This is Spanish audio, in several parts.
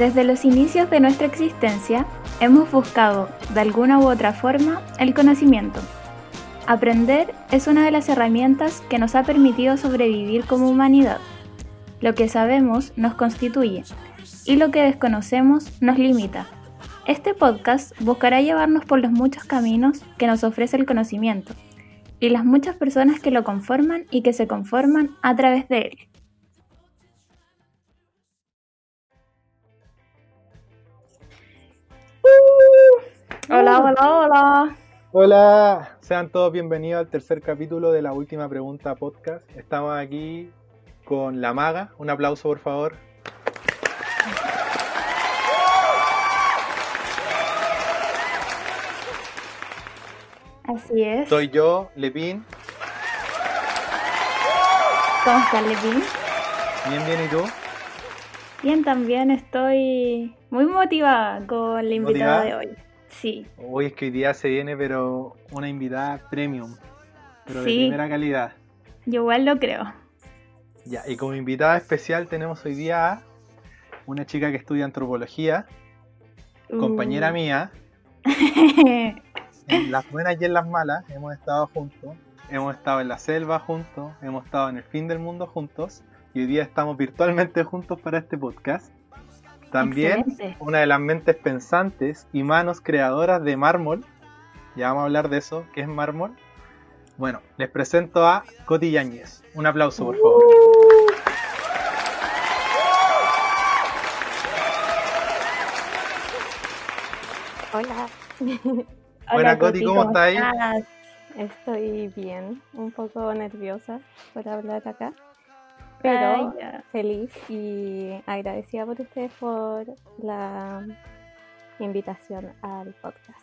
Desde los inicios de nuestra existencia, hemos buscado, de alguna u otra forma, el conocimiento. Aprender es una de las herramientas que nos ha permitido sobrevivir como humanidad. Lo que sabemos nos constituye y lo que desconocemos nos limita. Este podcast buscará llevarnos por los muchos caminos que nos ofrece el conocimiento y las muchas personas que lo conforman y que se conforman a través de él. Hola, hola, hola. Hola, sean todos bienvenidos al tercer capítulo de la última pregunta podcast. Estamos aquí con la maga. Un aplauso, por favor. Así es. Soy yo, Lepín. ¿Cómo estás, Lepín? Bien, bien, ¿y tú? Bien, también estoy muy motivada con la invitada de hoy. Sí, Hoy es que hoy día se viene, pero una invitada premium. Pero de primera calidad. yo igual lo creo. Ya, y como invitada especial tenemos hoy día a una chica que estudia antropología, compañera Uh. mía. En las buenas y en las malas hemos estado juntos. Hemos estado en la selva juntos. Hemos estado en el fin del mundo juntos. Y hoy día estamos virtualmente juntos para este podcast. También Excelente. una de las mentes pensantes y manos creadoras de mármol. Ya vamos a hablar de eso, ¿qué es mármol? Bueno, les presento a Coti Yáñez. Un aplauso, por favor. Hola, Buena, Coti, ¿cómo ahí? estás? estoy bien, un poco nerviosa por hablar acá, pero Ay, feliz y agradecida por ustedes por la invitación al podcast.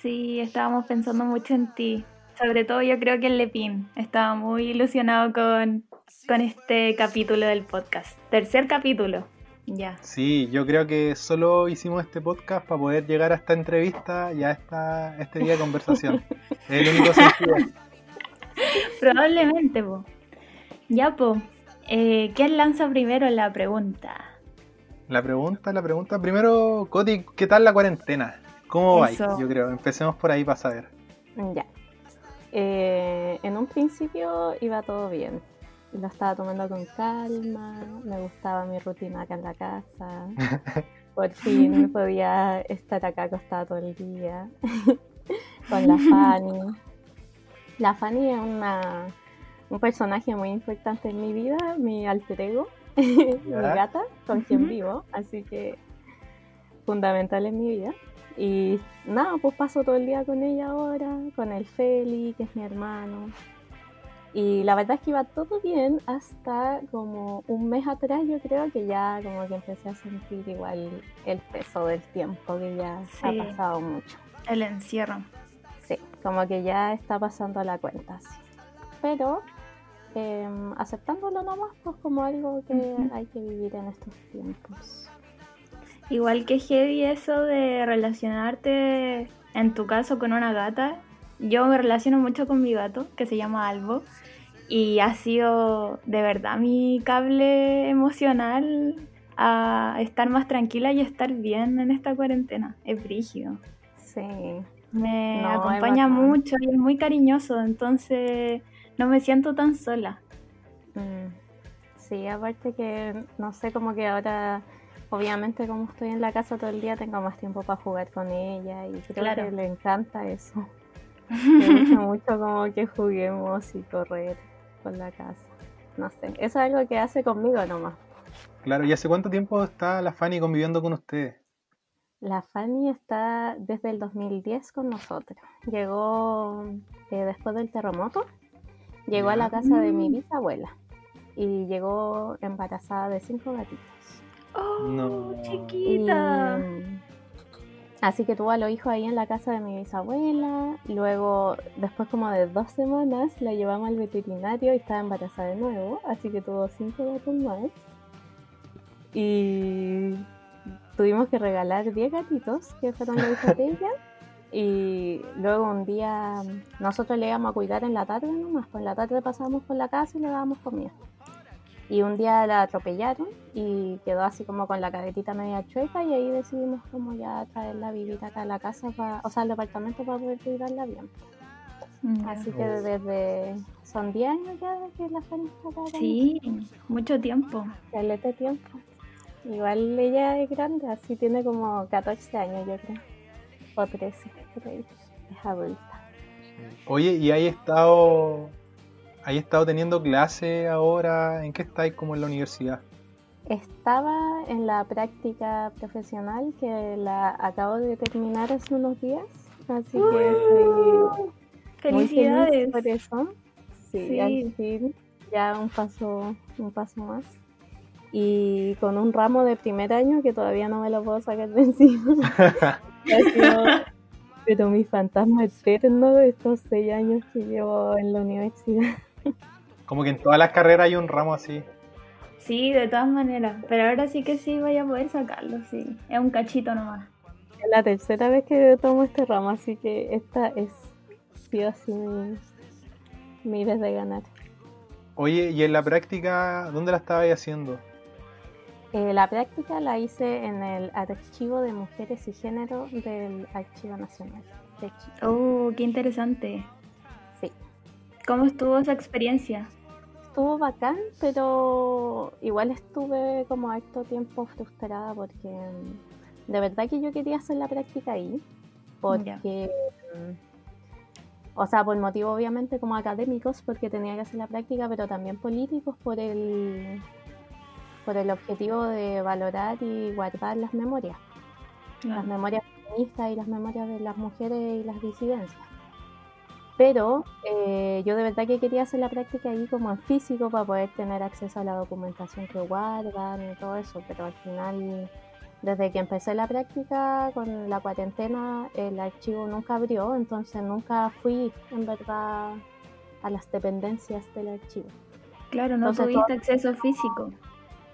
Sí, estábamos pensando mucho en ti. Sobre todo yo creo que el Lepín estaba muy ilusionado con, con este capítulo del podcast. Tercer capítulo. Ya. Sí, yo creo que solo hicimos este podcast para poder llegar a esta entrevista y a esta, este día de conversación. es el único sentido. Probablemente, po. Ya, po. Eh, ¿Quién lanza primero la pregunta? La pregunta, la pregunta. Primero, Coti, ¿qué tal la cuarentena? ¿Cómo va? Yo creo. Empecemos por ahí para saber. Ya. Eh, en un principio iba todo bien. Lo estaba tomando con calma, me gustaba mi rutina acá en la casa. Por fin podía estar acá acostada todo el día con la Fanny. La Fanny es una, un personaje muy importante en mi vida, mi alter ego, mi gata, con quien vivo, así que fundamental en mi vida. Y nada, pues paso todo el día con ella ahora, con el Feli, que es mi hermano. Y la verdad es que iba todo bien hasta como un mes atrás, yo creo que ya como que empecé a sentir igual el peso del tiempo, que ya Sí. ha pasado mucho. El encierro. Sí, como que ya está pasando la cuenta, sí. Pero em, aceptándolo nomás, pues como algo que hay que vivir en estos tiempos. Igual que heavy eso de relacionarte, en tu caso, con una gata. Yo me relaciono mucho con mi gato, que se llama Albo, y ha sido de verdad mi cable emocional a estar más tranquila y estar bien en esta cuarentena. Es brígido. Sí, Me No, acompaña mucho y es muy cariñoso, entonces no me siento tan sola. Mm, Sí, aparte que, no sé, como que ahora, obviamente como estoy en la casa todo el día, tengo más tiempo para jugar con ella y creo Claro. que le encanta eso. Me gusta mucho como que juguemos y correr por la casa. No sé, eso es algo que hace conmigo nomás. Claro, ¿y hace cuánto tiempo está la Fanny conviviendo con ustedes? La Fanny está desde el 2010 con nosotros. Llegó eh, después del terremoto, llegó a la casa de mi Mm. bisabuela y llegó embarazada de cinco gatitos. ¡Oh, No. chiquita! Y, así que tuvo a los hijos ahí en la casa de mi bisabuela. Luego, después como de dos semanas, la llevamos al veterinario y estaba embarazada de nuevo. Así que tuvo cinco gatos más. Y tuvimos que regalar 10 gatitos, que fueron los hijos de ella. Y luego un día nosotros le íbamos a cuidar en la tarde nomás. Pues en la tarde pasábamos por la casa y le dábamos comida. Y un día la atropellaron y quedó así como con la cabetita media chueca y ahí decidimos como ya traerla a vivir acá a la casa, o sea, al departamento para poder cuidarla bien. Mm, Así que desde... Son 10 años ya que la Fanny está acá. Sí, mucho tiempo. caleta tiempo. Igual ella es grande, así tiene como 14 años, yo creo. O 13, por ahí. Es adulta. Oye, ¿y hay estado, hay estado teniendo clase ahora? ¿En qué estáis como en la universidad? Estaba en la práctica profesional que la acabo de terminar hace unos días. Así que estoy muy feliz Felicidades. por eso. Sí, Sí. al fin, ya un paso, un paso más. Y con un ramo de primer año que todavía no me lo puedo sacar de encima. Sido, pero mi fantasma eterno de estos seis años que llevo en la universidad. Como que en todas las carreras hay un ramo así. Sí, de todas maneras. Pero ahora sí que sí voy a poder sacarlo, sí. Es un cachito nomás. Es la tercera vez que tomo este ramo, así que esta es sí o sí mi, mi vez de ganar. Oye, ¿y en la práctica dónde la estabais haciendo? Eh, la práctica la hice en el archivo de mujeres y género del Archivo Nacional de Chile. Oh, qué interesante. Sí, ¿Cómo estuvo esa experiencia? estuvo bacán, pero igual estuve como harto tiempo frustrada porque mm, de verdad que yo quería hacer la práctica ahí, porque, mm, o sea, por motivo obviamente como académicos, porque tenía que hacer la práctica, pero también políticos por el, por el objetivo de valorar y guardar las memorias, las memorias feministas y las memorias de las mujeres y las disidencias. Pero eh, yo de verdad que quería hacer la práctica ahí como en físico para poder tener acceso a la documentación que guardan y todo eso, pero al final, desde que empecé la práctica con la cuarentena, el archivo nunca abrió, entonces nunca fui en verdad a las dependencias del archivo. Claro, no Entonces, tuviste acceso físico.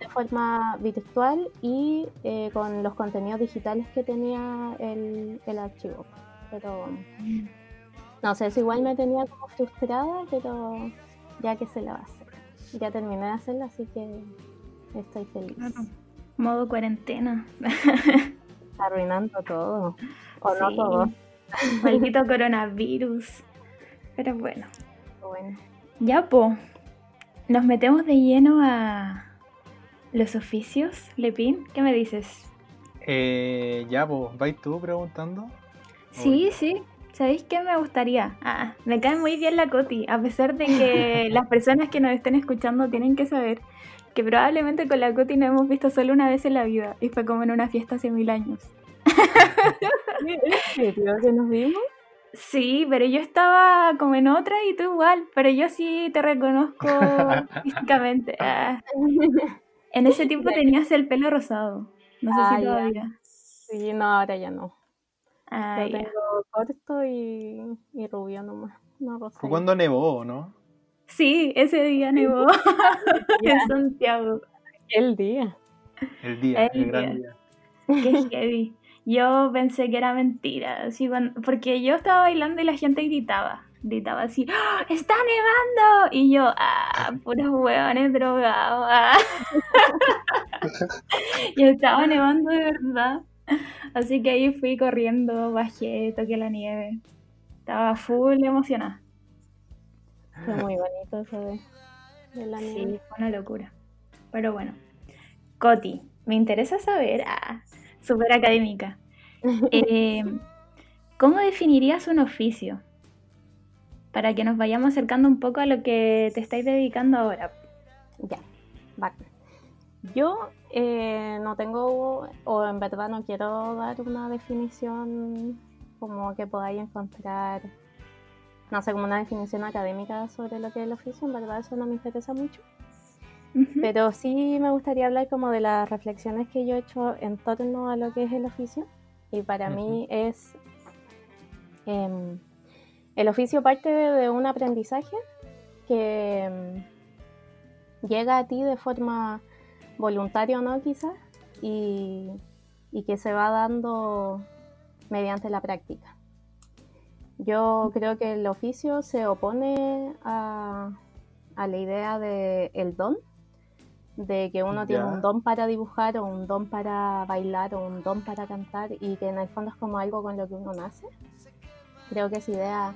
De forma virtual y eh, con los contenidos digitales que tenía el, el archivo. Pero no sé, eso igual me tenía como frustrada, pero ya que se la va a hacer. Ya terminé de hacerla, así que estoy feliz. Claro. Modo cuarentena. Arruinando todo. O no todo. Maldito coronavirus. Pero bueno. Bueno. Ya, po. Nos metemos de lleno a los oficios. Lepín, ¿qué me dices? Eh, ya, pues, ¿vais tú preguntando? Sí, sí. ¿Sabéis qué me gustaría? Ah, me cae muy bien la Coti, a pesar de que las personas que nos estén escuchando tienen que saber que probablemente con la Coti nos hemos visto solo una vez en la vida y fue como en una fiesta hace mil años. ¿En serio que nos vimos? Sí, pero yo estaba como en otra y tú igual, pero yo sí te reconozco físicamente. Ah, En ese tiempo tenías el pelo rosado, no sé Ah, si ya. todavía. Sí, no, ahora ya no. Ah, Lo ya. tengo corto y, y rubio nomás. No Fue rosado. cuando nevó, ¿no? Sí, ese día nevó Ya. en Santiago. El día. El día, El el, gran día. día. Qué heavy. Yo pensé que era mentira, así cuando- porque yo estaba bailando y la gente gritaba, gritaba así, ¡Ah, ¡está nevando! Y yo, ah, puros hueones drogados. ah". y estaba nevando de verdad. Así que ahí fui corriendo, bajé, toqué la nieve. Estaba full emocionada. Fue muy bonito eso de, de la Sí, nieve. fue una locura. Pero bueno, Coti, me interesa saber, ah, súper académica, eh, ¿cómo definirías un oficio? Para que nos vayamos acercando un poco a lo que te estáis dedicando ahora. Ya, bacán. Yo eh, no tengo, o en verdad no quiero dar una definición como que podáis encontrar, no sé, como una definición académica sobre lo que es el oficio, en verdad eso no me interesa mucho. Pero sí me gustaría hablar como de las reflexiones que yo he hecho en torno a lo que es el oficio. Y para mí es... em, el oficio parte de, un aprendizaje que em, llega a ti de forma voluntaria o no quizás y, y que se va dando mediante la práctica. Yo creo que el oficio se opone a, a la idea de el don de que uno tiene un don para dibujar o un don para bailar o un don para cantar y que en el fondo es como algo con lo que uno nace. Creo que esa idea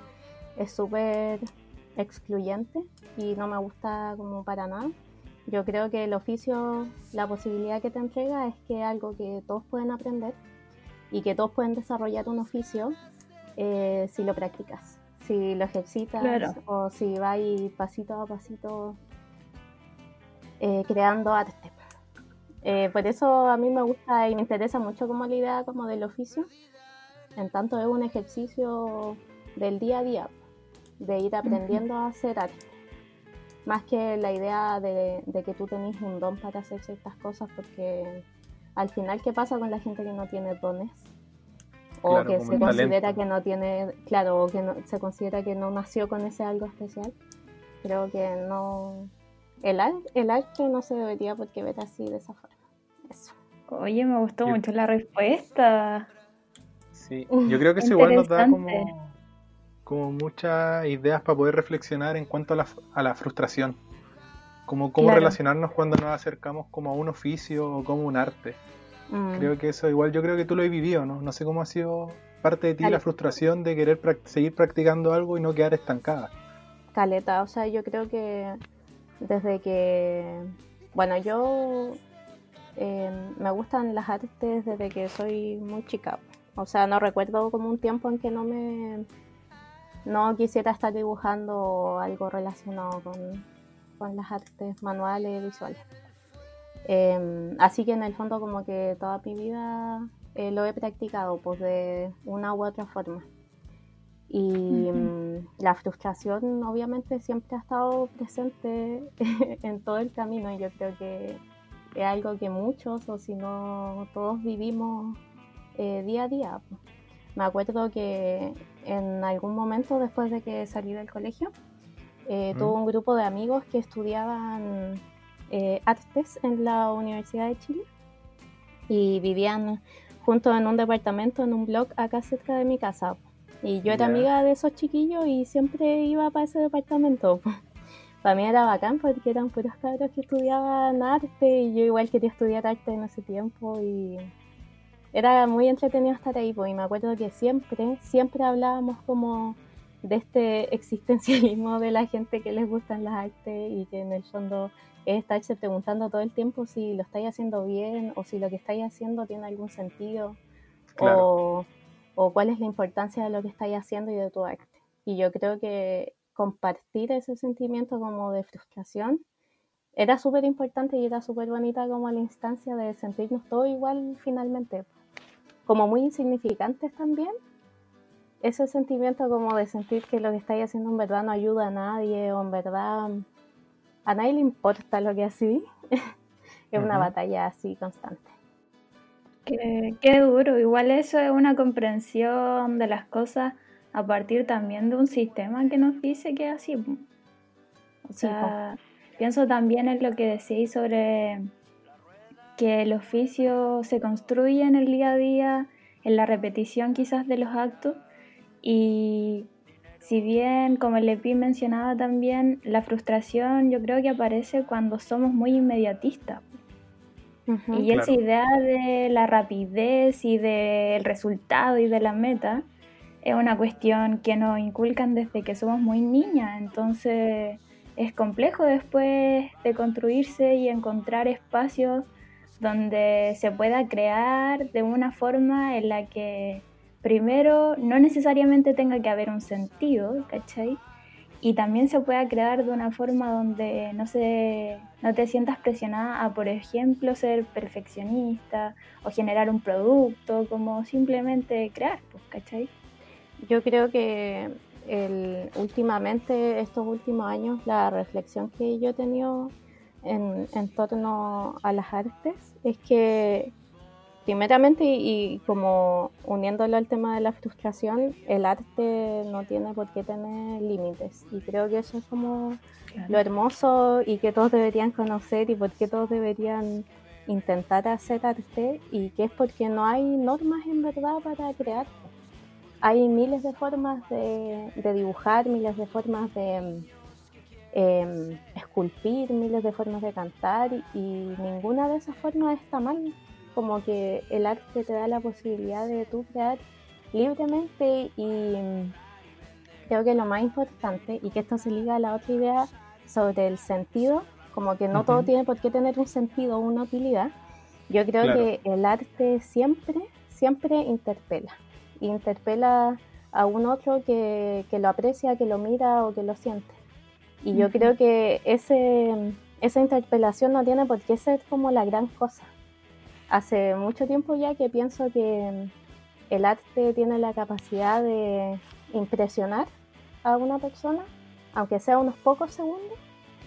es súper excluyente y no me gusta como para nada. Yo creo que el oficio, la posibilidad que te entrega es que algo que todos pueden aprender y que todos pueden desarrollar un oficio eh, si lo practicas, si lo ejercitas o si vas pasito a pasito eh, creando arte. Eh, por eso a mí me gusta y me interesa mucho como la idea como del oficio, en tanto es un ejercicio del día a día, de ir aprendiendo a hacer arte. Más que la idea de, que tú tenés un don para hacer ciertas cosas, porque al final, ¿qué pasa con la gente que no tiene dones? O que se considera que no tiene, claro, o que no, se considera que no nació con ese algo especial. Creo que no, el, el arte no se debería porque ver así de esa forma. Eso. Oye, me gustó mucho la respuesta. Sí, yo creo que eso igual nos da como, como muchas ideas para poder reflexionar en cuanto a la, a la frustración. Como cómo relacionarnos cuando nos acercamos como a un oficio o como un arte. Mm. Creo que eso igual, yo creo que tú lo has vivido, ¿no? No sé cómo ha sido parte de ti la frustración de querer seguir practicando algo y no quedar estancada. Caleta, o sea, yo creo que desde que, bueno, yo eh, me gustan las artes desde que soy muy chica. O sea, no recuerdo como un tiempo en que no me no quisiera estar dibujando algo relacionado con, las artes manuales y visuales. Em, así que en el fondo como que toda mi vida eh, lo he practicado pues de una u otra forma. Y mm, la frustración obviamente siempre ha estado presente en todo el camino y yo creo que es algo que muchos o si no todos vivimos eh, día a día. Me acuerdo que en algún momento después de que salí del colegio eh, tuve un grupo de amigos que estudiaban eh, artes en la Universidad de Chile y vivían juntos en un departamento, en un blog acá cerca de mi casa. Y yo era amiga de esos chiquillos y siempre iba para ese departamento. para mí era bacán porque eran puros cabros que estudiaban arte y yo igual quería estudiar arte en ese tiempo y era muy entretenido estar ahí. y me acuerdo que siempre, siempre hablábamos como de este existencialismo de la gente que les gustan las artes y que en el fondo es estarse preguntando todo el tiempo si lo estáis haciendo bien o si lo que estáis haciendo tiene algún sentido o o cuál es la importancia de lo que estáis haciendo y de tu arte. Y yo creo que compartir ese sentimiento como de frustración era súper importante y era súper bonita como la instancia de sentirnos todos igual finalmente. Como muy insignificantes también. Ese sentimiento como de sentir que lo que estáis haciendo en verdad no ayuda a nadie o en verdad a nadie le importa lo que así. es una batalla así constante. Qué, duro, igual eso es una comprensión de las cosas a partir también de un sistema que nos dice que es así. O sea, pienso también en lo que decís sobre que el oficio se construye en el día a día, en la repetición quizás de los actos. Y si bien, como el EPI mencionaba también, la frustración yo creo que aparece cuando somos muy inmediatistas. Y esa idea de la rapidez y del resultado y de la meta es una cuestión que nos inculcan desde que somos muy niñas, entonces es complejo después de construirse y encontrar espacios donde se pueda crear de una forma en la que primero no necesariamente tenga que haber un sentido, ¿cachai? y también se pueda crear de una forma donde no, se, no te sientas presionada a, por ejemplo, ser perfeccionista o generar un producto, como simplemente crear, pues, ¿cachai? Yo creo que el, últimamente, estos últimos años, la reflexión que yo he tenido en, en torno a las artes es que primeramente y, como uniéndolo al tema de la frustración, el arte no tiene por qué tener límites y creo que eso es como lo hermoso y que todos deberían conocer y por qué todos deberían intentar hacer arte y que es porque no hay normas en verdad para crear. Hay miles de formas de, dibujar, miles de formas de em, esculpir, miles de formas de cantar y ninguna de esas formas está mal. Como que el arte te da la posibilidad de tú crear libremente y mm, creo que lo más importante, y que esto se liga a la otra idea sobre el sentido, como que no todo tiene por qué tener un sentido o una utilidad, yo creo que el arte siempre, siempre interpela. Interpela a un otro que, lo aprecia, que lo mira o que lo siente. Y yo creo que ese, esa interpelación no tiene por qué ser como la gran cosa. Hace mucho tiempo ya que pienso que el arte tiene la capacidad de impresionar a una persona, aunque sea unos pocos segundos,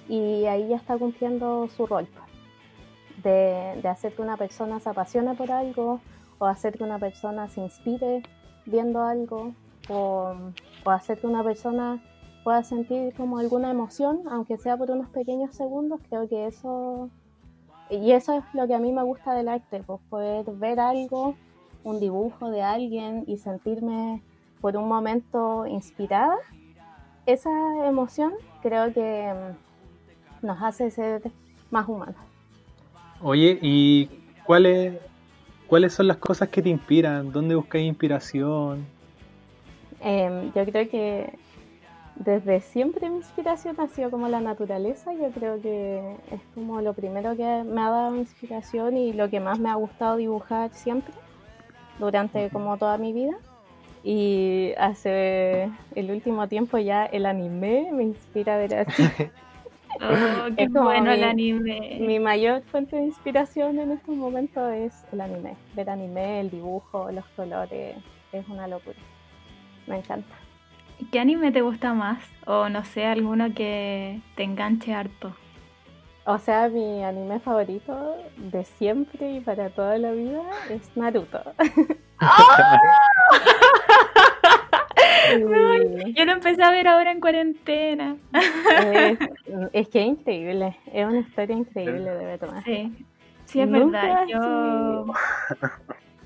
y ahí ya está cumpliendo su rol. Pues, de, hacer que una persona se apasione por algo, o hacer que una persona se inspire viendo algo, o, o hacer que una persona pueda sentir como alguna emoción, aunque sea por unos pequeños segundos, creo que eso... Y eso es lo que a mí me gusta del arte, pues poder ver algo un dibujo de alguien y sentirme por un momento inspirada, esa emoción creo que mm, nos hace ser más humanos. Oye, ¿y cuáles, cuáles son las cosas que te inspiran? ¿Dónde buscas inspiración? Em, yo creo que desde siempre mi inspiración ha sido como la naturaleza. Yo creo que es como lo primero que me ha dado inspiración y lo que más me ha gustado dibujar siempre durante como toda mi vida. Y hace el último tiempo ya el anime me inspira a ver así. oh, qué bueno el anime. Mi mayor fuente de inspiración en estos momentos es el anime. Ver anime, el dibujo, los colores, es una locura. Me encanta. ¿Qué anime te gusta más? O no sé, alguno que te enganche harto. O sea, mi anime favorito de siempre y para toda la vida es Naruto. yo lo empecé a ver ahora en cuarentena. Es, que es increíble, es una historia increíble de verdad. Sí, sí es verdad. Yo,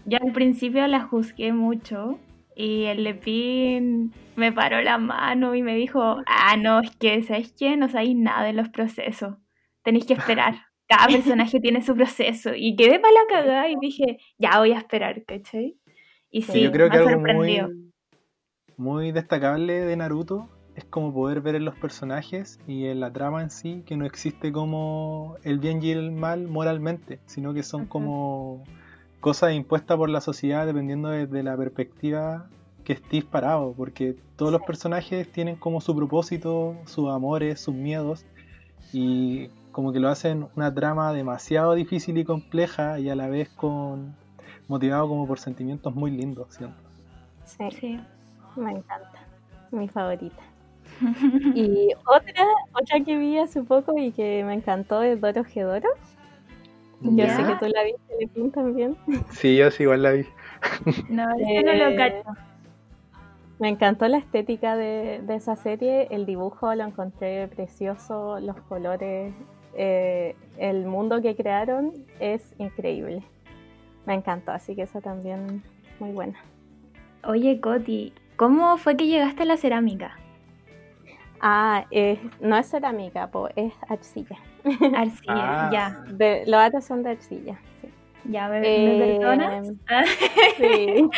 yo al principio la juzgué mucho y el Lepín me paró la mano y me dijo, ah, no, es que, ¿sabes qué? No sabéis nada de los procesos tenéis que esperar. Cada personaje tiene su proceso. Y quedé para la cagada y dije, ya voy a esperar, ¿cachai? Y sí, yo creo que algo muy, muy destacable de Naruto es como poder ver en los personajes y en la trama en sí que no existe como el bien y el mal moralmente, sino que son como cosas impuestas por la sociedad dependiendo de, la perspectiva que estés parado, porque todos los personajes tienen como su propósito, sus amores, sus miedos, y como que lo hacen una trama demasiado difícil y compleja y a la vez con motivado como por sentimientos muy lindos, siento. Sí, sí. me encanta, mi favorita. y otra, otra que vi hace poco y que me encantó es Doro Gedoro. Yo sé que tú la viste, también. Sí, yo sí, igual la vi. no, es no lo eh, cacho. Me encantó la estética de, de, esa serie, el dibujo lo encontré precioso, los colores, eh, el mundo que crearon es increíble. Me encantó, así que eso también muy buena. Oye, Coti, ¿cómo fue que llegaste a la cerámica? Ah, no es cerámica, es arcilla. Arcilla, ah. ya. los atos son de arcilla. Ya, ¿me, eh, perdonas? Sí.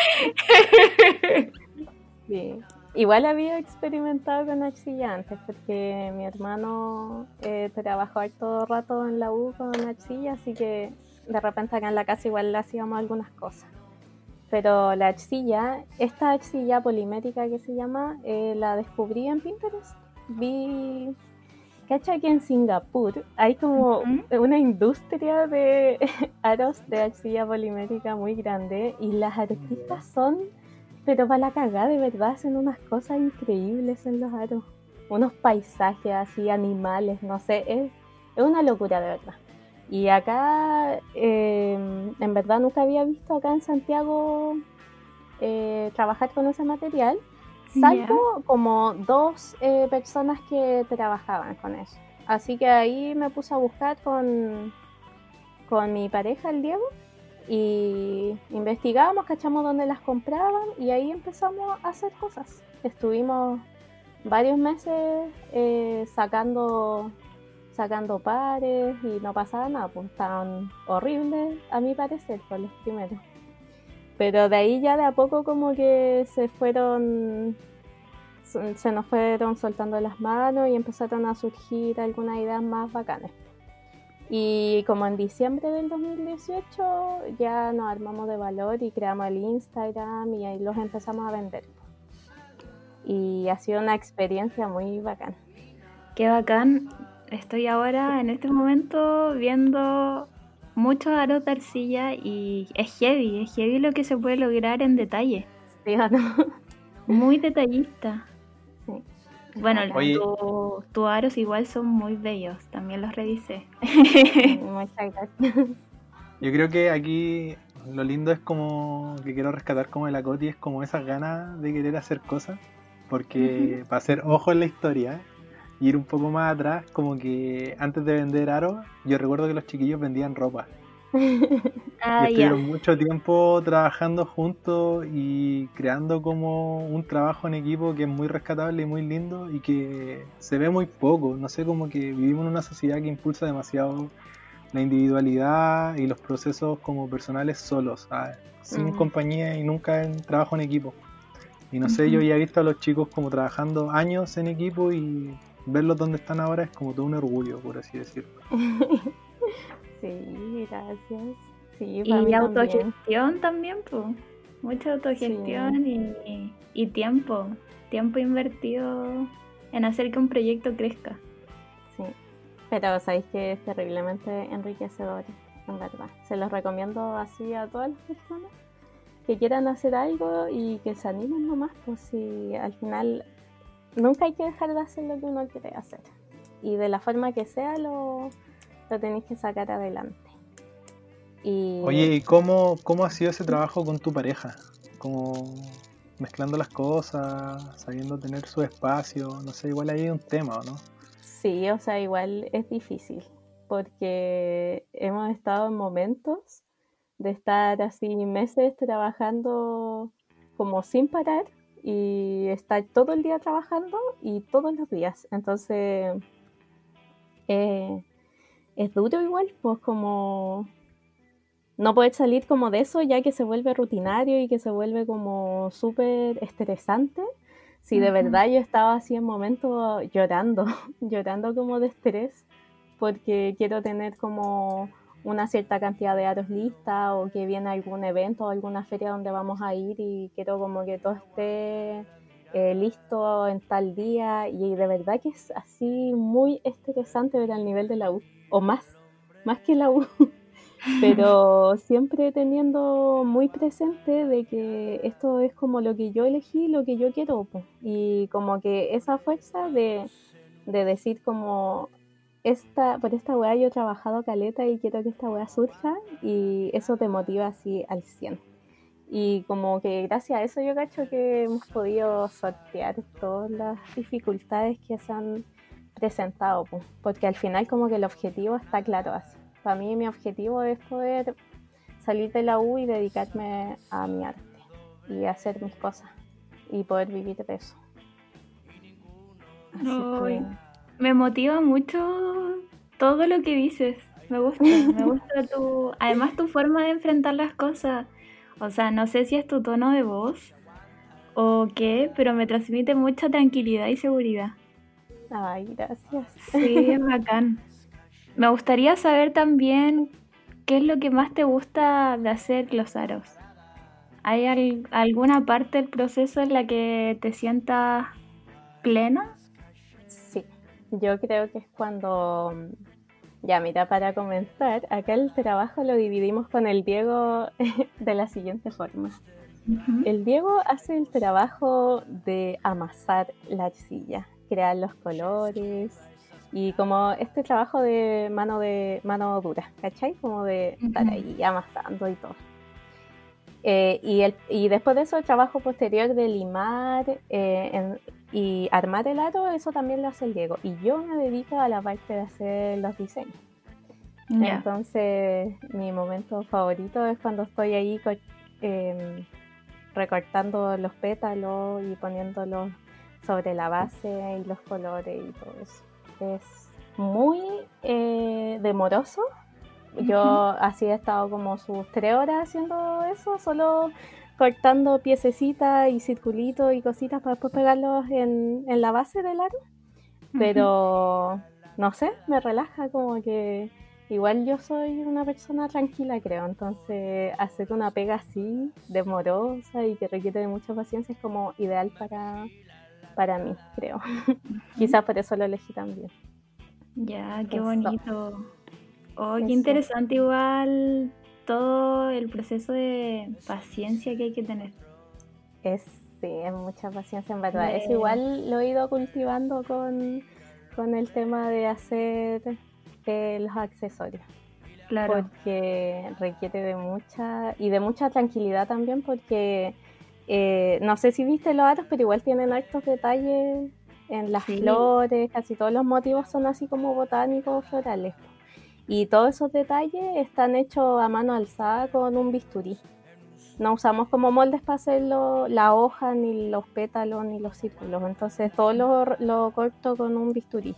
sí. Igual había experimentado con arcilla antes, porque mi hermano eh, trabajó todo rato en la U con arcilla, así que de repente acá en la casa igual le hacíamos algunas cosas. Pero la arcilla, esta arcilla polimétrica que se llama, eh, la descubrí en Pinterest. Vi, ¿cacha que en Singapur hay como una industria de aros de arcilla polimétrica muy grande y las artistas son pero para la cagada, de verdad, hacen unas cosas increíbles en los aros. Unos paisajes así, animales, no sé, es, una locura de verdad. Y acá, em, en verdad, nunca había visto acá en Santiago eh, trabajar con ese material, salvo como dos eh, personas que trabajaban con eso. Así que ahí me puse a buscar con, con mi pareja, el Diego, y investigamos, cachamos dónde las compraban y ahí empezamos a hacer cosas. Estuvimos varios meses eh, sacando sacando pares y no pasaba nada, pues estaban horribles a mi parecer por los primeros. Pero de ahí ya de a poco como que se fueron, se nos fueron soltando las manos y empezaron a surgir algunas ideas más bacanas. Y como en diciembre del 2018 ya nos armamos de valor y creamos el Instagram y ahí los empezamos a vender. Y ha sido una experiencia muy bacana. Qué bacán. Estoy ahora en este momento viendo muchos aros de arcilla y es heavy, es heavy lo que se puede lograr en detalle. Sí, no? Muy detallista. Bueno, tus aros igual son muy bellos, también los revisé. Muchas gracias. Yo creo que aquí lo lindo es como que quiero rescatar como de la Coti, es como esas ganas de querer hacer cosas, porque para hacer ojo en la historia y ir un poco más atrás, como que antes de vender aros, yo recuerdo que los chiquillos vendían ropa. ah, y estuvieron mucho tiempo trabajando juntos y creando como un trabajo en equipo que es muy rescatable y muy lindo y que se ve muy poco. No sé, como que vivimos en una sociedad que impulsa demasiado la individualidad y los procesos como personales solos, sin compañía y nunca en trabajo en equipo. Y no sé, yo ya he visto a los chicos como trabajando años en equipo y verlos donde están ahora es como todo un orgullo, por así decirlo. Sí, gracias. y autogestión también, pues. Mucha autogestión y, tiempo. Tiempo invertido en hacer que un proyecto crezca. Sí, pero sabéis que es terriblemente enriquecedor, en verdad. Se los recomiendo así a todas las personas que quieran hacer algo y que se animen nomás, pues si al final nunca hay que dejar de hacer lo que uno quiere hacer. Y de la forma que sea lo, lo tenéis que sacar adelante. Y... Oye, ¿y cómo, cómo ha sido ese trabajo con tu pareja? Como mezclando las cosas, sabiendo tener su espacio, no sé, igual ahí hay un tema, no? Sí, o sea, igual es difícil, porque hemos estado en momentos de estar así meses trabajando como sin parar y estar todo el día trabajando y todos los días. Entonces, eh, es duro igual, pues como no poder salir como de eso ya que se vuelve rutinario y que se vuelve como súper estresante. Si de verdad yo estaba así en momentos llorando, llorando como de estrés, porque quiero tener como una cierta cantidad de aros listas o que viene algún evento o alguna feria donde vamos a ir y quiero como que todo esté eh, listo en tal día. Y de verdad que es así muy estresante ver al nivel de la U o más, más que la U, pero siempre teniendo muy presente de que esto es como lo que yo elegí, lo que yo quiero, y como que esa fuerza de, de decir como esta, por esta weá yo he trabajado caleta y quiero que esta weá surja y eso te motiva así al 100. Y como que gracias a eso yo cacho que hemos podido sortear todas las dificultades que se han presentado, porque al final como que el objetivo está claro así. Para mí mi objetivo es poder salir de la U y dedicarme a mi arte y hacer mis cosas y poder vivir de eso. Me motiva mucho todo lo que dices. Me gusta, me gusta tu, además tu forma de enfrentar las cosas. O sea, no sé si es tu tono de voz o qué, pero me transmite mucha tranquilidad y seguridad. Ay, gracias. Sí, es bacán. Me gustaría saber también qué es lo que más te gusta de hacer los aros. ¿Hay alguna parte del proceso en la que te sientas plena? Yo creo que es cuando, ya mira, para comenzar, acá el trabajo lo dividimos con el Diego de la siguiente forma. El Diego hace el trabajo de amasar la arcilla crear los colores y como este trabajo de mano de mano dura, ¿cachai? Como de estar ahí amasando y todo. Eh, y, el, y después de eso, el trabajo posterior de limar eh, y armar el aro, eso también lo hace el Diego. Y yo me dedico a la parte de hacer los diseños. Entonces, mi momento favorito es cuando estoy ahí em, recortando los pétalos y poniéndolos sobre la base y los colores y todo eso. Es muy eh, demoroso. Yo así he estado como sus tres horas haciendo eso, solo cortando piececitas y circulitos y cositas para después pegarlos en, la base del aro. Pero no sé, me relaja como que igual yo soy una persona tranquila, creo. Entonces, hacer una pega así, demorosa y que requiere de mucha paciencia es como ideal para, para mí, creo. Quizás por eso lo elegí también. Ya, qué bonito. Oh, qué interesante igual todo el proceso de paciencia que hay que tener. Es, sí, es mucha paciencia en verdad. Es igual lo he ido cultivando con, el tema de hacer eh, los accesorios. Claro. Porque requiere de mucha, y de mucha tranquilidad también porque eh, no sé si viste los aros, pero igual tienen altos detalles en las flores, casi todos los motivos son así como botánicos florales. Y todos esos detalles están hechos a mano alzada con un bisturí. No usamos como moldes para hacer la hoja, ni los pétalos, ni los círculos. Entonces todo lo, corto con un bisturí.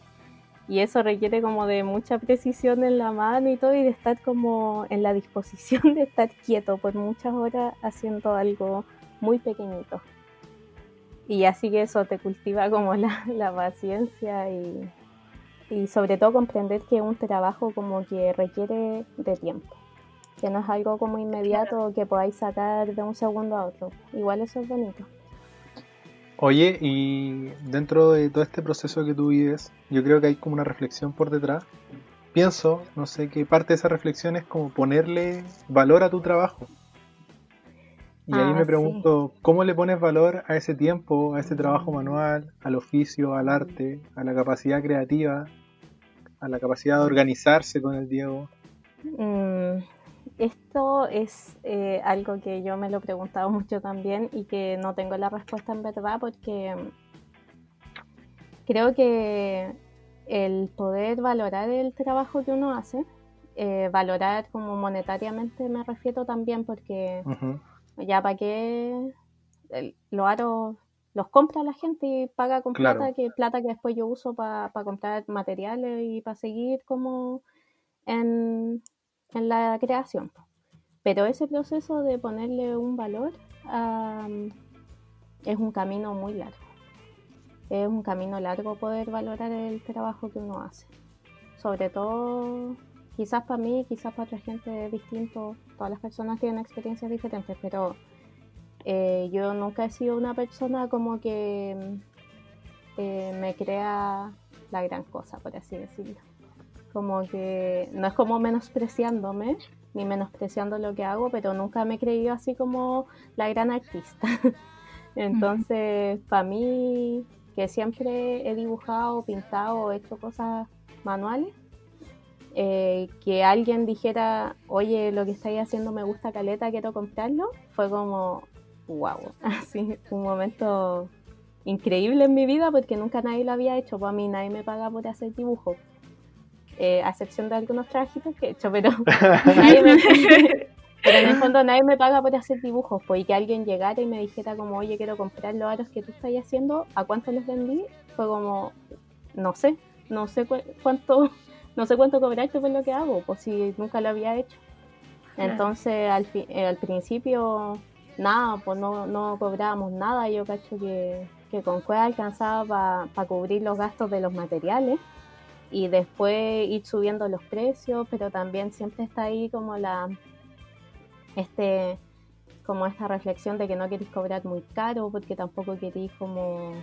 Y eso requiere como de mucha precisión en la mano y todo, y de estar como en la disposición de estar quieto por muchas horas haciendo algo muy pequeñito. Y así que eso te cultiva como la paciencia y, y sobre todo comprender que es un trabajo como que requiere de tiempo, que no es algo como inmediato que podáis sacar de un segundo a otro. Igual eso es bonito. Oye, y dentro de todo este proceso que tú vives, yo creo que hay como una reflexión por detrás. Pienso, no sé, qué parte de esa reflexión es como ponerle valor a tu trabajo. Y ahí me ah, pregunto, ¿cómo le pones valor a ese tiempo, a ese trabajo manual, al oficio, al arte, a la capacidad creativa, a la capacidad de organizarse con el Diego? Mm, esto es eh, algo que yo me lo he preguntado mucho también y que no tengo la respuesta en verdad porque creo que el poder valorar el trabajo que uno hace, eh, valorar como monetariamente me refiero también porque ya para qué los aros los compra la gente y paga con plata, que plata que después yo uso para comprar materiales y para seguir como en, la creación. Pero ese proceso de ponerle un valor es un camino muy largo. Es un camino largo poder valorar el trabajo que uno hace. Sobre todo quizás para mí, quizás para otra gente es distinto, todas las personas tienen experiencias diferentes, pero eh, yo nunca he sido una persona como que eh, me crea la gran cosa, por así decirlo. Como que no es como menospreciándome, ni menospreciando lo que hago, pero nunca me he creído así como la gran artista. Entonces, para mí, que siempre he dibujado, pintado, hecho cosas manuales, eh, que alguien dijera, oye, lo que estáis haciendo me gusta caleta, quiero comprarlo, fue como, wow, así, un momento increíble en mi vida porque nunca nadie lo había hecho, para mí nadie me paga por hacer dibujos, eh, a excepción de algunos trajitos que he hecho, pero, pero en el fondo nadie me paga por hacer dibujos, pues y que alguien llegara y me dijera como, oye, quiero comprar los aros que tú estás haciendo, ¿a cuánto los vendí? Fue como, no sé, no sé cuánto no sé cuánto cobraste por lo que hago, pues si nunca lo había hecho. Entonces al, eh, al principio, nada, pues no, no cobrábamos nada, yo cacho que, que con Cueva alcanzaba para cubrir los gastos de los materiales y después ir subiendo los precios, pero también siempre está ahí como la este como esta reflexión de que no queréis cobrar muy caro porque tampoco queréis como